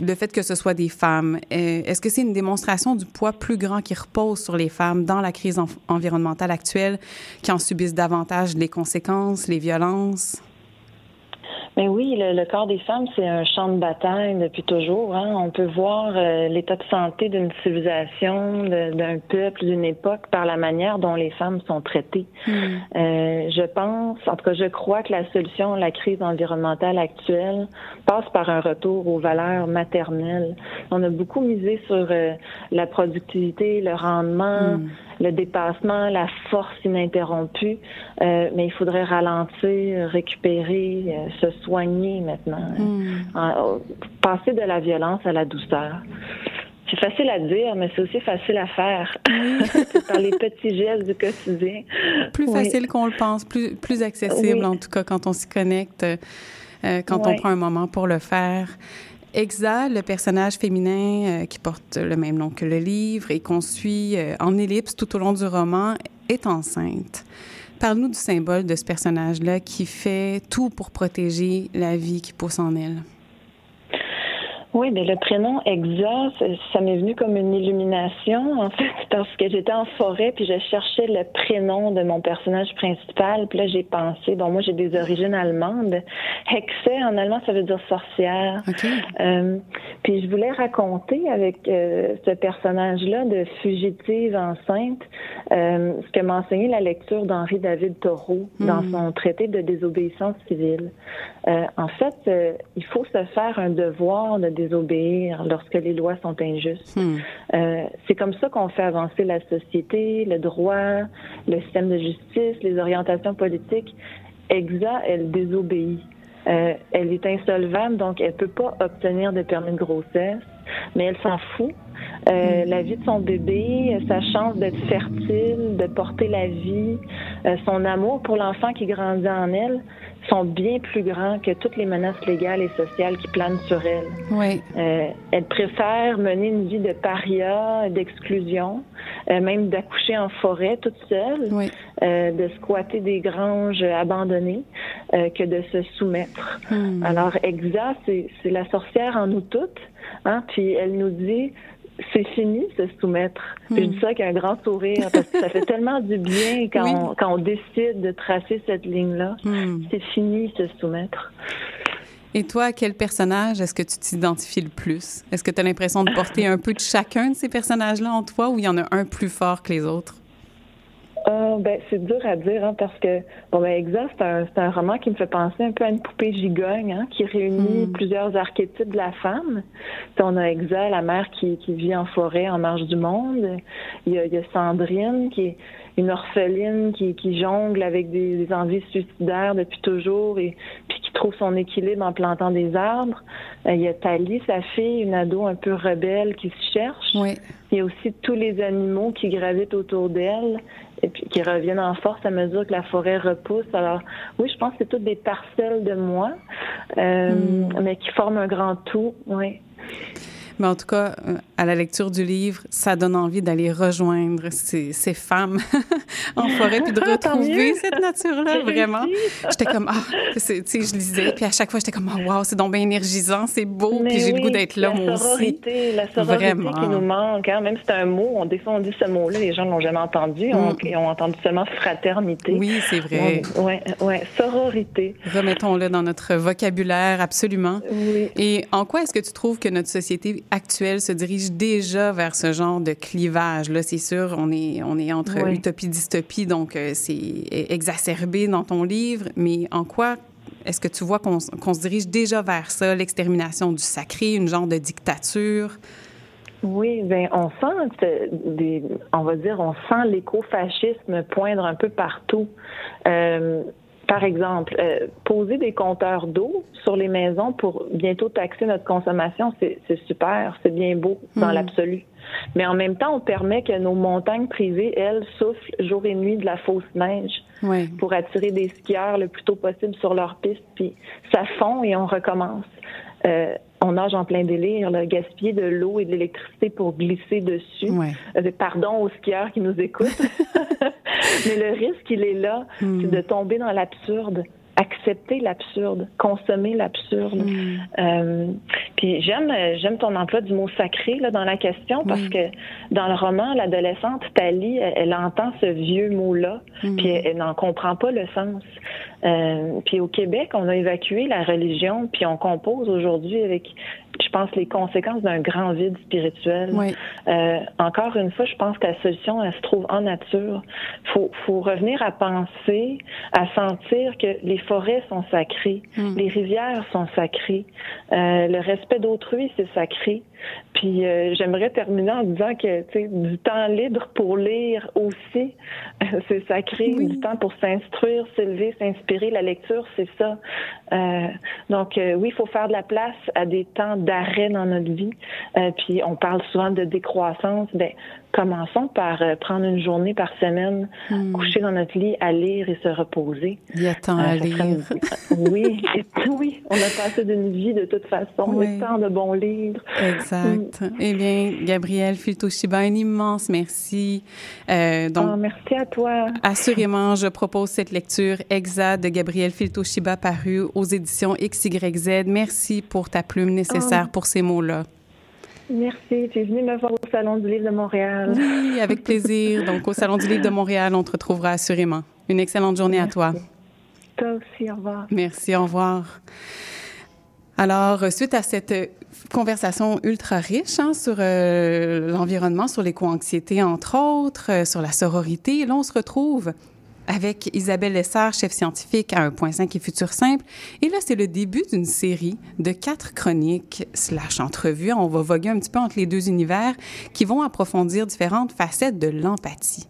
le fait que ce soit des femmes, est-ce que c'est une démonstration du poids plus grand qui repose sur les femmes dans la crise en- environnementale actuelle, qui en subissent davantage les conséquences, les violences? Mais oui, le, le corps des femmes, c'est un champ de bataille depuis toujours. Hein. On peut voir euh, l'état de santé d'une civilisation, d'un peuple, d'une époque par la manière dont les femmes sont traitées. Euh, je pense, en tout cas, je crois que la solution à la crise environnementale actuelle passe par un retour aux valeurs maternelles. On a beaucoup misé sur euh, la productivité, le rendement, le dépassement, la force ininterrompue, euh, mais il faudrait ralentir, récupérer, euh, se soigner maintenant. En- euh, passer de la violence à la douceur. C'est facile à dire, mais c'est aussi facile à faire. Par les petits gestes du quotidien. Plus Oui. facile qu'on le pense, plus, plus accessible Oui. en tout cas quand on s'y connecte, euh, quand on prend un moment pour le faire. Exa, le personnage féminin euh, qui porte le même nom que le livre et qu'on suit euh, en ellipse tout au long du roman, est enceinte. Parle-nous du symbole de ce personnage-là qui fait tout pour protéger la vie qui pousse en elle. Oui, mais le prénom Exa, ça, ça m'est venu comme une illumination, en fait, parce que j'étais en forêt, puis je cherchais le prénom de mon personnage principal, puis là, j'ai pensé, bon, moi, j'ai des origines allemandes. Hexe, en allemand, ça veut dire sorcière. Euh, puis je voulais raconter avec euh, ce personnage-là de fugitive enceinte euh, ce que m'a enseigné la lecture d'Henri David Thoreau dans Mhm. son traité de désobéissance civile. En fait, il faut se faire un devoir de désobéir lorsque les lois sont injustes. Euh, c'est comme ça qu'on fait avancer la société, le droit, le système de justice, les orientations politiques. Exa, elle désobéit. Euh, elle est insolvable, donc elle peut pas obtenir de permis de grossesse, mais elle s'en fout. Euh, La vie de son bébé, sa chance d'être fertile, de porter la vie, euh, son amour pour l'enfant qui grandit en elle sont bien plus grands que toutes les menaces légales et sociales qui planent sur elle. Oui. Euh, elle préfère mener une vie de paria, d'exclusion, euh, même d'accoucher en forêt toute seule, euh, de squatter des granges abandonnées, euh, que de se soumettre. Alors, Exa, c'est c'est la sorcière en nous toutes, hein, puis elle nous dit c'est fini se soumettre. Puis Je dis ça avec un grand sourire parce que ça fait tellement du bien quand, Oui. on, quand on décide de tracer cette ligne-là. C'est fini se soumettre. Et toi, à quel personnage est-ce que tu t'identifies le plus? Est-ce que tu as l'impression de porter un peu de chacun de ces personnages-là en toi ou il y en a un plus fort que les autres? Ah, ben, c'est dur à dire, hein, parce que, bon, ben, Exa, c'est un, un roman qui me fait penser un peu à une poupée gigogne, hein, qui réunit plusieurs archétypes de la femme. Puis on a Exa, la mère qui, qui vit en forêt, en marge du monde. Il y a, il y a Sandrine, qui est une orpheline qui, qui jongle avec des, des envies suicidaires depuis toujours et puis qui trouve son équilibre en plantant des arbres. Euh, il y a Tali, sa fille, une ado un peu rebelle qui se cherche. Il y a aussi tous les animaux qui gravitent autour d'elle qui reviennent en force à mesure que la forêt repousse. Alors oui, je pense que c'est toutes des parcelles de moi, euh, mais qui forment un grand tout. Oui. Mais en tout cas, euh, à la lecture du livre, ça donne envie d'aller rejoindre ces, ces femmes en forêt puis de Ah, retrouver cette nature-là, vraiment. J'étais comme, ah, tu sais, je lisais, puis à chaque fois, j'étais comme, oh, wow, c'est donc bien énergisant, c'est beau, Mais puis j'ai le oui, goût d'être là, moi aussi. sororité, La sororité Vraiment. qui nous manque, hein. même si c'est un mot, on, des fois on dit ce mot-là, les gens l'ont jamais entendu, on- Mm. ils ont entendu seulement fraternité. Oui, c'est vrai. Oui, ouais, sororité. Remettons-le dans notre vocabulaire, absolument. Oui. Et en quoi est-ce que tu trouves que notre société actuelle se dirige déjà vers ce genre de clivage? Là, c'est sûr, on est, on est entre Oui. utopie et dystopie, donc euh, c'est exacerbé dans ton livre, mais en quoi est-ce que tu vois qu'on se dirige déjà vers ça, l'extermination du sacré, une genre de dictature? Oui, ben on sent euh, des, on va dire, on sent l'écofascisme poindre un peu partout. Euh, par exemple, euh, poser des compteurs d'eau sur les maisons pour bientôt taxer notre consommation, c'est super, c'est bien beau dans Mm. l'absolu. Mais en même temps, on permet que nos montagnes privées, elles, soufflent jour et nuit de la fausse neige Oui. pour attirer des skieurs le plus tôt possible sur leur piste, puis ça fond et on recommence. Euh, on nage en plein délire, là, gaspiller de l'eau et de l'électricité pour glisser dessus. Ouais. Euh, pardon aux skieurs qui nous écoutent. Mais le risque, il est là, c'est de tomber dans l'absurde. Accepter l'absurde, consommer l'absurde. Euh, puis j'aime j'aime ton emploi du mot sacré là dans la question parce que dans le roman l'adolescente Tali elle, elle entend ce vieux mot là puis elle, elle n'en comprend pas le sens. Euh, puis au Québec, on a évacué la religion, puis on compose aujourd'hui avec, je pense, les conséquences d'un grand vide spirituel. Euh, encore une fois, je pense que la solution, elle se trouve en nature. Faut, faut revenir à penser, à sentir que les forêts sont sacrées, Hmm. les rivières sont sacrées, euh, le respect d'autrui, c'est sacré. Puis euh, j'aimerais terminer en disant que tu sais, du temps libre pour lire aussi, c'est sacré. Du temps pour s'instruire, s'élever, s'inspirer, la lecture, c'est ça. Euh, donc euh, oui, il faut faire de la place à des temps d'arrêt dans notre vie. Puis on parle souvent de décroissance. Ben commençons par euh, prendre une journée par semaine, coucher dans notre lit, à lire et se reposer. Il y a tant à Euh, serait lire. une- Oui, oui, on a passé d'une vie de toute façon, Oui. le temps de bons livres. Exact. Eh bien, Gabrielle Filtoshiba, un immense merci. Euh, donc, Ah, merci à toi. Assurément, je propose cette lecture exacte de Gabrielle Filtoshiba parue aux éditions XYZ. Merci pour ta plume nécessaire Ah. pour ces mots-là. Merci. Tu es venu me voir au Salon du Livre de Montréal. Oui, avec plaisir. Donc, au Salon du Livre de Montréal, on te retrouvera assurément. Une excellente journée à toi. Toi aussi, au revoir. Merci, au revoir. Alors, euh, suite à cette conversation ultra riche hein, sur euh, l'environnement, sur l'éco-anxiété, entre autres, euh, sur la sororité, là, on se retrouve avec Isabelle Lessard, chef scientifique à 1.5 et Futur Simple. Et là, c'est le début d'une série de quatre chroniques slash entrevues. On va voguer un petit peu entre les deux univers qui vont approfondir différentes facettes de l'empathie.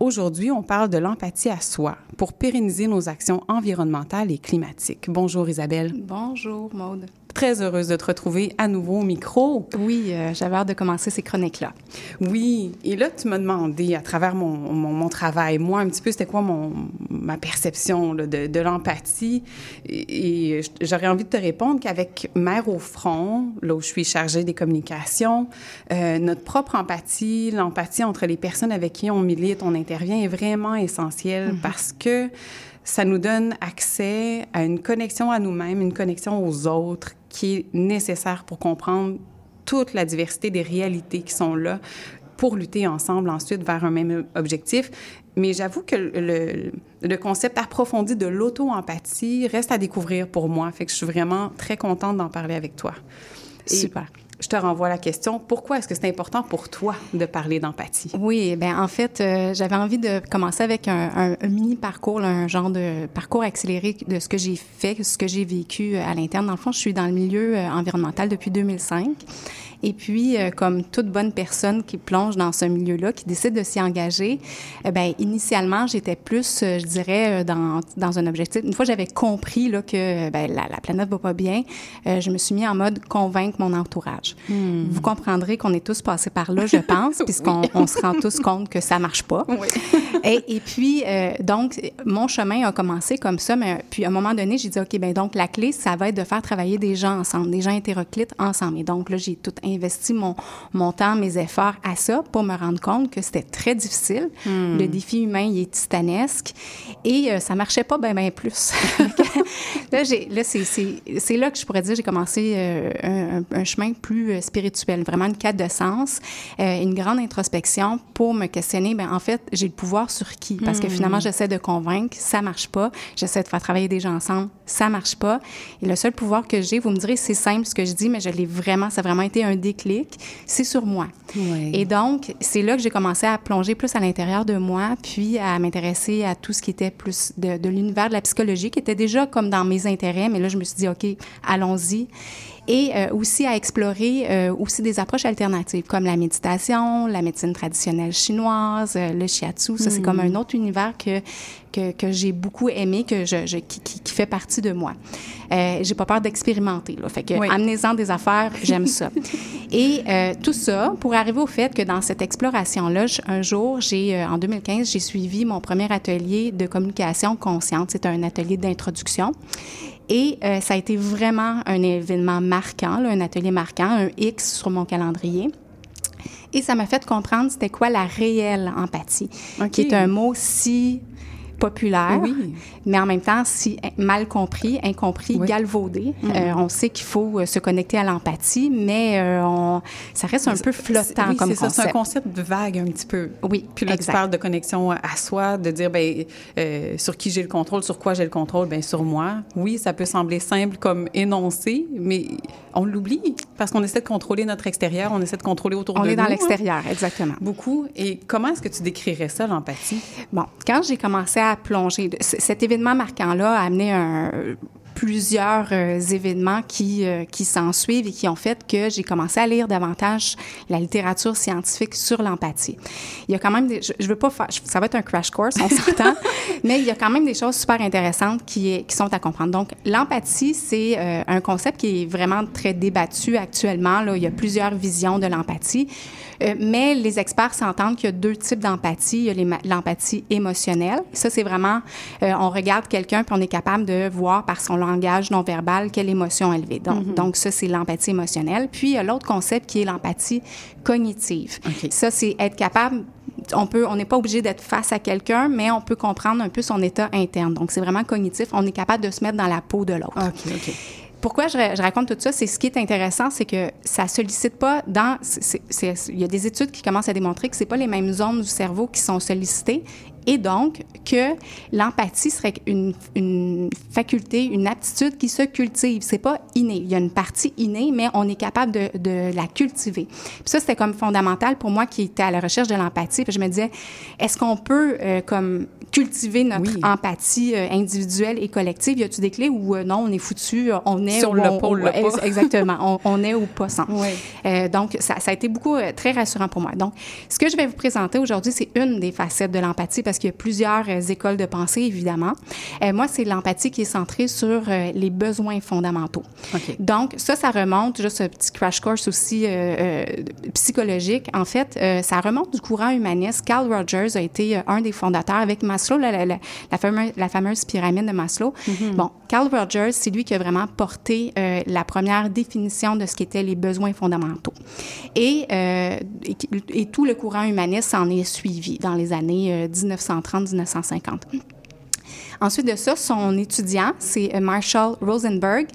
Aujourd'hui, on parle de l'empathie à soi pour pérenniser nos actions environnementales et climatiques. Bonjour Isabelle. Bonjour Maude. Très heureuse de te retrouver à nouveau au micro. Oui, euh, j'avais hâte de commencer ces chroniques-là. Oui, et là, tu m'as demandé à travers mon, mon, mon travail, moi, un petit peu, c'était quoi mon, ma perception là, de, de l'empathie? Et, et j'aurais envie de te répondre qu'avec Mère au front, là où je suis chargée des communications, euh, notre propre empathie, l'empathie entre les personnes avec qui on milite, on intervient, est vraiment essentielle parce que ça nous donne accès à une connexion à nous-mêmes, une connexion aux autres qui est nécessaire pour comprendre toute la diversité des réalités qui sont là pour lutter ensemble ensuite vers un même objectif. Mais j'avoue que le, concept approfondi de l'auto-empathie reste à découvrir pour moi. Fait que je suis vraiment très contente d'en parler avec toi. Super. Je te renvoie la question. Pourquoi est-ce que c'est important pour toi de parler d'empathie? Oui, ben en fait, euh, j'avais envie de commencer avec un, mini parcours, un genre de parcours accéléré de ce que j'ai fait, ce que j'ai vécu à l'interne. Dans le fond, je suis dans le milieu euh, environnemental depuis 2005. Et puis, euh, comme toute bonne personne qui plonge dans ce milieu-là, qui décide de s'y engager, eh ben initialement, j'étais plus, euh, je dirais, dans, dans un objectif. Une fois, j'avais compris là, que ben, la, la planète va pas bien, euh, je me suis mis en mode convaincre mon entourage. Hmm. Vous comprendrez qu'on est tous passés par là, je pense, puisqu'on on se rend tous compte que ça marche pas. Oui. et, et, puis, euh, donc, mon chemin a commencé comme ça, mais puis à un moment donné, j'ai dit, OK, ben donc, la clé, ça va être de faire travailler des gens ensemble, des gens hétéroclites ensemble. Et donc, là, j'ai tout investi mon, mon temps, mes efforts à ça pour me rendre compte que c'était très difficile. Hmm. Mm. Le défi humain, il est titanesque et euh, ça marchait pas bien, bien plus. là, là c'est là que je pourrais dire j'ai commencé euh, un, un, chemin plus euh, spirituel, vraiment une quête de sens, euh, une grande introspection pour me questionner, ben en fait, j'ai le pouvoir sur qui? Parce que Hmm. finalement, j'essaie de convaincre, ça marche pas. J'essaie de faire travailler des gens ensemble, ça marche pas. Et le seul pouvoir que j'ai, vous me direz, c'est simple ce que je dis, mais je l'ai vraiment, ça a vraiment été un déclic c'est sur moi. Oui. Et donc, c'est là que j'ai commencé à plonger plus à l'intérieur de moi, puis à m'intéresser à tout ce qui était plus de, de l'univers de la psychologie, qui était déjà comme dans mes intérêts, mais là, je me suis dit, OK, allons-y et euh, aussi à explorer euh, aussi des approches alternatives comme la méditation, la médecine traditionnelle chinoise, euh, le shiatsu. Ça, mm. c'est comme un autre univers que, que, que j'ai beaucoup aimé, que je, je qui, qui, qui, fait partie de moi. J'ai pas peur d'expérimenter. Là. Fait que oui. amenez-en des affaires, j'aime ça. Et tout ça pour arriver au fait que dans cette exploration-là, un jour, j'ai en 2015, j'ai suivi mon premier atelier de communication consciente. C'est un atelier d'introduction. Et euh, ça a été vraiment un événement marquant, là, un atelier marquant, un X sur mon calendrier. Et ça m'a fait comprendre c'était quoi la réelle empathie, okay. qui est un mot si populaire, Oui. mais en même temps, si mal compris, incompris, Oui. galvaudé. Mhm. Euh, on sait qu'il faut euh, se connecter à l'empathie, mais euh, on, ça reste un peu flottant Oui, comme ça, c'est un concept. concept vague un petit peu. Oui, Puis là, exact. tu parles de connexion à soi, de dire, ben, euh, sur qui j'ai le contrôle, sur quoi j'ai le contrôle, ben, sur moi. Oui, ça peut sembler simple comme énoncé, mais on l'oublie parce qu'on essaie de contrôler notre extérieur, on essaie de contrôler autour On de nous. est dans hein. l'extérieur, exactement. Beaucoup. Et comment est-ce que tu décrirais ça, l'empathie? Bon, quand j'ai commencé à plonger, cet événement marquant-là a amené un, plusieurs euh, événements qui, euh, qui s'en suivent et qui ont fait que j'ai commencé à lire davantage la littérature scientifique sur l'empathie. Il y a quand même des, je, je veux pas faire, ça va être un crash course, on s'entend, mais il y a quand même des choses super intéressantes qui, est- qui sont à comprendre. Donc, l'empathie, c'est euh, un concept qui est vraiment très débattu actuellement. Là. Il y a plusieurs visions de l'empathie. Euh, mais les experts s'entendent qu'il y a deux types d'empathie. Il y a l'empathie émotionnelle. Ça, c'est vraiment, on regarde quelqu'un puis on est capable de voir par son langage non verbal quelle émotion vit. Donc, Mhm. donc ça, c'est l'empathie émotionnelle. Puis, il y a l'autre concept qui est l'empathie cognitive. Ça, c'est être capable on peut, on n'est pas obligé d'être face à quelqu'un, mais on peut comprendre un peu son état interne. Donc, c'est vraiment cognitif. On est capable de se mettre dans la peau de l'autre. Pourquoi je, je raconte tout ça, c'est ce qui est intéressant, c'est que ça sollicite pas dans. Il y a des études qui commencent à démontrer que c'est pas les mêmes zones du cerveau qui sont sollicitées, et donc que l'empathie serait une, une faculté, une aptitude qui se cultive. C'est pas inné. Il y a une partie innée, mais on est capable de, de la cultiver. Puis ça, c'était comme fondamental pour moi qui était à la recherche de l'empathie. Puis je me disais, est-ce qu'on peut euh, comme cultiver notre empathie euh, individuelle et collective? Y a-tu des clés où euh, non, on est foutu, on est Sur ou le on, pas ou le. Exactement, on, on est ou pas sans. Donc, ça, ça a été beaucoup très rassurant pour moi. Donc, ce que je vais vous présenter aujourd'hui, c'est une des facettes de l'empathie parce qu'il y a plusieurs euh, écoles de pensée, évidemment. Euh, moi, c'est l'empathie qui est centrée sur euh, les besoins fondamentaux. Donc, ça, ça remonte, juste un petit crash course aussi psychologique. En fait, ça remonte du courant humaniste. Carl Rogers a été un des fondateurs avec Maslow, la, la- la- la fameuse, pyramide de Maslow. Bon, Carl Rogers, c'est lui qui a vraiment porté euh, la première définition de ce qu'étaient les besoins fondamentaux. Et, euh, et, qui- et tout le courant humaniste s'en est suivi dans les années euh, 1930-1950. Ensuite de ça, son étudiant, c'est euh, Marshall Rosenberg,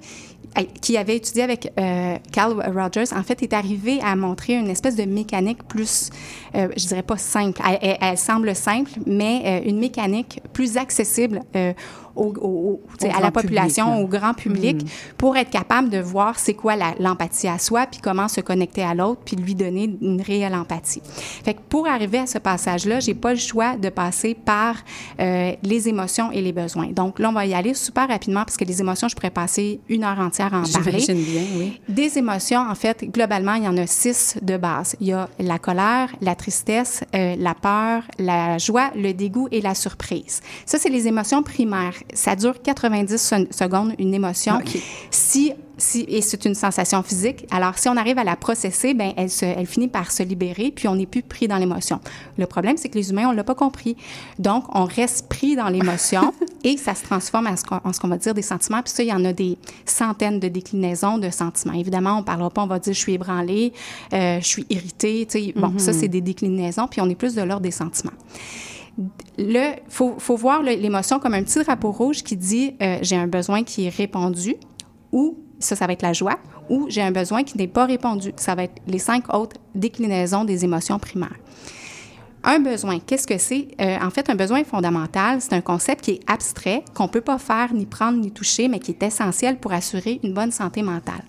euh, qui avait étudié avec euh, Carl Rogers, en fait, est arrivé à montrer une espèce de mécanique plus, euh, je dirais pas simple, elle, semble simple, mais euh, une mécanique plus accessible au- au- au- à la population, public, au grand public, Mhm. pour être capable de voir c'est quoi l'empathie à soi, puis comment se connecter à l'autre, puis lui donner une réelle empathie. Fait que pour arriver à ce passage-là, j'ai pas le choix de passer par euh, les émotions et les besoins. Donc là, on va y aller super rapidement parce que les émotions, je pourrais passer une heure entière à en parler. Bien, oui. Des émotions, en fait, globalement, il y en a six de base. Il y a la colère, la tristesse, euh, la peur, la joie, le dégoût et la surprise. Ça, c'est les émotions primaires. Ça dure 90 se- secondes, une émotion. Si, si, et c'est une sensation physique. Alors, si on arrive à la processer, ben, elle, se, elle finit par se libérer, puis on n'est plus pris dans l'émotion. Le problème, c'est que les humains, on l'a pas compris. Donc, on reste pris dans l'émotion et ça se transforme en ce qu'on en ce qu'on va dire des sentiments. Puis ça, il y en a des centaines de déclinaisons de sentiments. Évidemment, on parlera pas, on va dire je suis ébranlé, euh, je suis irrité. Bon, Mhm. ça, c'est des déclinaisons, puis on est plus de l'ordre des sentiments. Le, faut, faut voir l'émotion comme un petit drapeau rouge qui dit euh, j'ai un besoin qui est répondu ou ça, ça va être la joie ou j'ai un besoin qui n'est pas répondu. Ça va être les cinq autres déclinaisons des émotions primaires. Un besoin, qu'est-ce que c'est? Euh, en fait, un besoin fondamental, c'est un concept qui est abstrait, qu'on ne peut pas faire, ni prendre, ni toucher, mais qui est essentiel pour assurer une bonne santé mentale.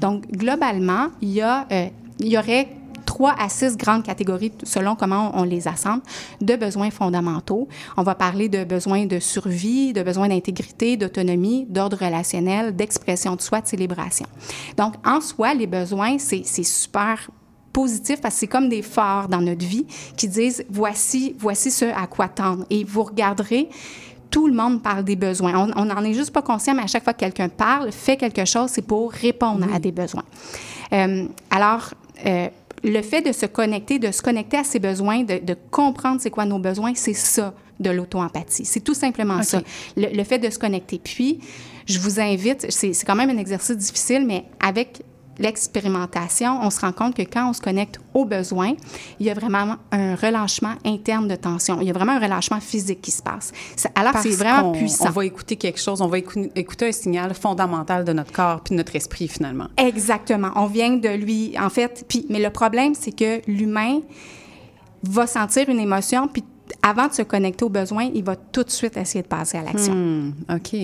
Donc, globalement, il y, a, euh, il y aurait trois à six grandes catégories, selon comment on les assemble, de besoins fondamentaux. On va parler de besoins de survie, de besoins d'intégrité, d'autonomie, d'ordre relationnel, d'expression de soi, de célébration. Donc, en soi, les besoins, c'est super positif parce que c'est comme des phares dans notre vie qui disent voici voici ce à quoi tendre et vous regarderez tout le monde parle des besoins. On on n'en est juste pas conscient, mais à chaque fois que quelqu'un parle, fait quelque chose, c'est pour répondre à des besoins. Euh, alors, euh, le fait de se connecter, de se connecter à ses besoins, de, de comprendre c'est quoi nos besoins, c'est ça de l'auto-empathie. C'est tout simplement ça. Le, le fait de se connecter. Puis, je vous invite, c'est quand même un exercice difficile, mais avec l'expérimentation, on se rend compte que quand on se connecte aux besoins, il y a vraiment un relâchement interne de tension. Il y a vraiment un relâchement physique qui se passe. Alors, c'est vraiment puissant. On va écouter quelque chose, on va écou- écouter un signal fondamental de notre corps puis de notre esprit, finalement. Exactement. On vient de lui, en fait. Puis, mais le problème, c'est que l'humain va sentir une émotion, puis avant de se connecter aux besoins, il va tout de suite essayer de passer à l'action. Hmm, OK.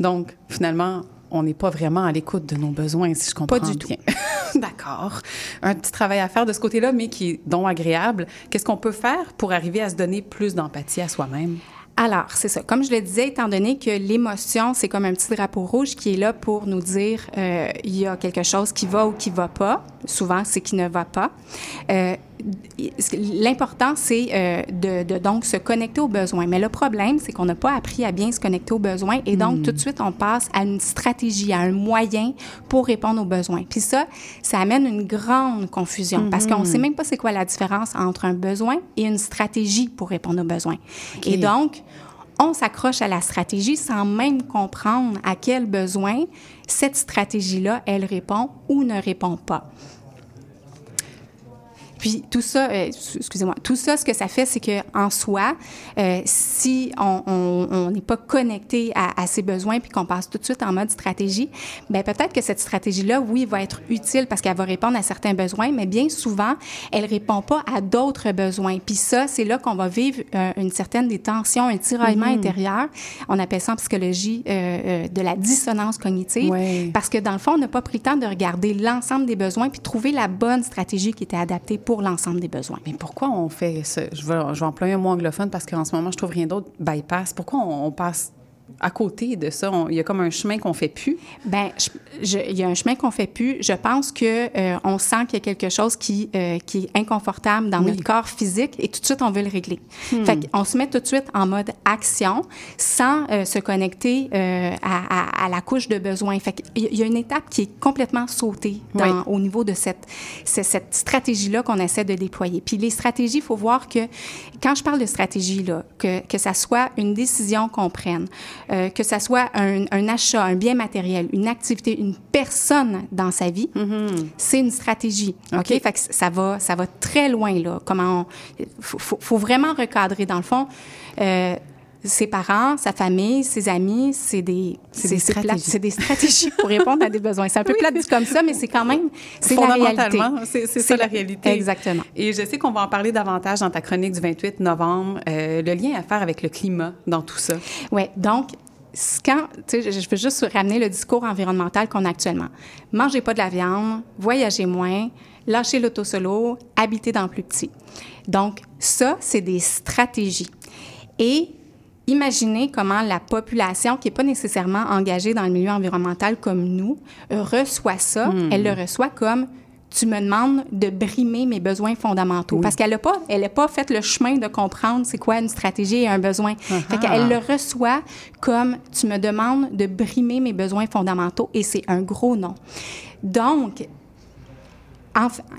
Donc, finalement, on n'est pas vraiment à l'écoute de nos besoins, si je comprends Pas du bien. D'accord. Un petit travail à faire de ce côté-là, mais qui est donc agréable. Qu'est-ce qu'on peut faire pour arriver à se donner plus d'empathie à soi-même? Alors, c'est ça. Comme je le disais, étant donné que l'émotion, c'est comme un petit drapeau rouge qui est là pour nous dire euh, il y a quelque chose qui va ou qui va pas. Souvent, c'est qui ne va pas. Euh, L'important, c'est euh, de, de donc se connecter aux besoins. Mais le problème, c'est qu'on n'a pas appris à bien se connecter aux besoins et donc Hmm. tout de suite, on passe à une stratégie, à un moyen pour répondre aux besoins. Puis ça, ça amène une grande confusion parce qu'on ne sait même pas c'est quoi la différence entre un besoin et une stratégie pour répondre aux besoins. Et donc, on s'accroche à la stratégie sans même comprendre à quel besoin cette stratégie-là, elle répond ou ne répond pas. Puis tout ça, euh, excusez-moi, tout ça, ce que ça fait, c'est que en soi, euh, si on- n'est pas connecté à, à ses besoins puis qu'on passe tout de suite en mode stratégie, ben peut-être que cette stratégie-là, oui, va être utile parce qu'elle va répondre à certains besoins, mais bien souvent, elle répond pas à d'autres besoins. Puis ça, c'est là qu'on va vivre euh, une certaine des tensions, un tiraillement Mhm. intérieur. On appelle ça en psychologie euh, euh, de la dissonance cognitive, Ouais. parce que dans le fond, on n'a pas pris le temps de regarder l'ensemble des besoins puis trouver la bonne stratégie qui était adaptée pour l'ensemble des besoins. Mais pourquoi on fait ça? Je vais, je vais employer un mot anglophone parce qu'en ce moment, je trouve rien d'autre. Bypass. Pourquoi on passe à côté de ça? On- Il y a comme un chemin qu'on fait plus? Ben, il y a un chemin qu'on fait plus. Je pense que euh, on sent qu'il y a quelque chose qui euh, qui est inconfortable dans Oui. notre corps physique et tout de suite on veut le régler. Hmm. Fait qu'on se met tout de suite en mode action sans euh, se connecter à, à- à la couche de besoin. Fait il y a une étape qui est complètement sautée dans- Oui. au niveau de cette cette stratégie là qu'on essaie de déployer. Puis les stratégies, il faut voir que quand je parle de stratégie là, que que ça soit une décision qu'on prenne, euh, que ça soit un, un achat, un bien matériel, une activité, une personne dans sa vie, c'est une stratégie. OK? Fait que ça va, ça va très loin, là. Comment on- faut vraiment recadrer, dans le fond. Euh, ses parents, sa famille, ses amis, c'est des, C'est des stratégies. des stratégies pour répondre à des besoins. C'est un peu plate dit comme ça, mais c'est quand même, c'est la réalité. C'est c'est ça la réalité. Exactement. Et je sais qu'on va en parler davantage dans ta chronique du 28 novembre. Euh, le lien à faire avec le climat dans tout ça. Oui, donc, quand, tu sais, je, je veux juste ramener le discours environnemental qu'on a actuellement. Mangez pas de la viande, voyagez moins, lâchez l'auto-solo, habitez dans le plus petit. Donc, ça, c'est des stratégies. Et imaginez comment la population, qui n'est pas nécessairement engagée dans le milieu environnemental comme nous, euh, reçoit ça. Hmm. Elle le reçoit comme tu me demandes de brimer mes besoins fondamentaux. Parce qu'elle n'a pas, elle a pas fait le chemin de comprendre c'est quoi une stratégie et un besoin. Fait qu'elle le reçoit comme tu me demandes de brimer mes besoins fondamentaux et c'est un gros non. Donc,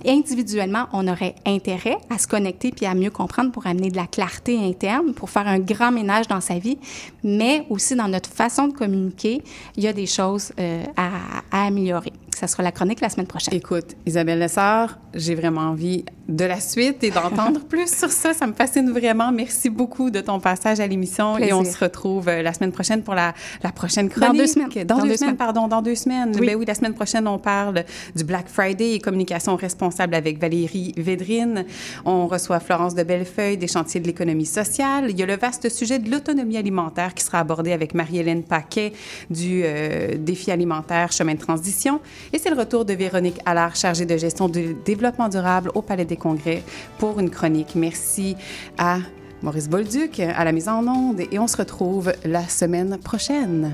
Individuellement, on aurait intérêt à se connecter puis à mieux comprendre pour amener de la clarté interne, pour faire un grand ménage dans sa vie, mais aussi dans notre façon de communiquer, il y a des choses euh, à, à améliorer. Ça sera la chronique la semaine prochaine. Écoute, Isabelle Lessard, j'ai vraiment envie de la suite et d'entendre plus sur ça. Ça me fascine vraiment. Merci beaucoup de ton passage à l'émission et on se retrouve euh, la semaine prochaine pour la, la prochaine chronique. Dans deux semaines. Dans, Dans deux, deux semaines, semaines. pardon, dans deux semaines. Oui. Ben oui, la semaine prochaine, on parle du Black Friday et communication responsable avec Valérie Védrine. On reçoit Florence de Bellefeuille des chantiers de l'économie sociale. Il y a le vaste sujet de l'autonomie alimentaire qui sera abordé avec Marie-Hélène Paquet du euh, défi alimentaire chemin de transition. Et c'est le retour de Véronique Allard, chargée de gestion du développement durable au Palais des Congrès pour une chronique. Merci à Maurice Bolduc à la mise en onde et on se retrouve la semaine prochaine.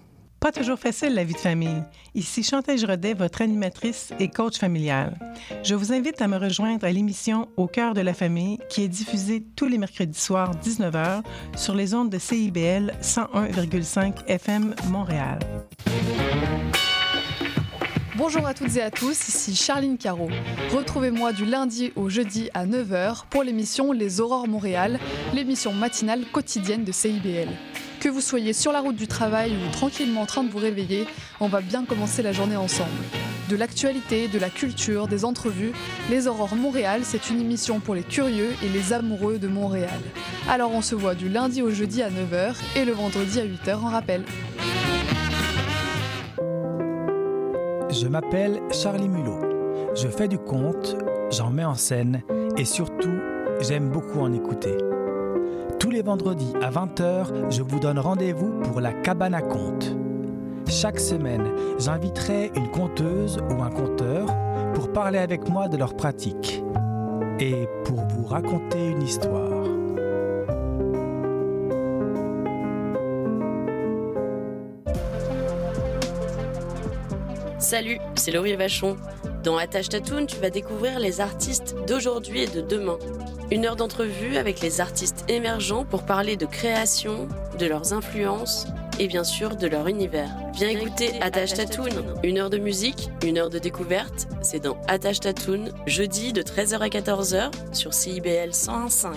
Pas toujours facile la vie de famille. Ici Chantal Rodet, votre animatrice et coach familial. Je vous invite à me rejoindre à l'émission Au cœur de la famille qui est diffusée tous les mercredis soirs 19h sur les ondes de CIBL 101,5 FM Montréal. Bonjour à toutes et à tous, ici Charline Caro. Retrouvez-moi du lundi au jeudi à 9h pour l'émission Les Aurores Montréal, l'émission matinale quotidienne de CIBL. Que vous soyez sur la route du travail ou tranquillement en train de vous réveiller, on va bien commencer la journée ensemble. De l'actualité, de la culture, des entrevues, Les Aurores Montréal, c'est une émission pour les curieux et les amoureux de Montréal. Alors on se voit du lundi au jeudi à 9h et le vendredi à 8h en rappel. Je m'appelle Charlie Mulot. Je fais du conte, j'en mets en scène et surtout, j'aime beaucoup en écouter. Vendredis à 20h, je vous donne rendez-vous pour la cabane à contes. Chaque semaine, j'inviterai une conteuse ou un conteur pour parler avec moi de leur pratique et pour vous raconter une histoire. Salut, c'est Laurie Vachon. Dans Attache Tatoon, tu vas découvrir les artistes d'aujourd'hui et de demain. Une heure d'entrevue avec les artistes émergents pour parler de création, de leurs influences et bien sûr de leur univers. Viens écouter Attache Tatoon, une heure de musique, une heure de découverte. C'est dans Attache Tatoon, jeudi de 13h à 14h sur CIBL 101.5.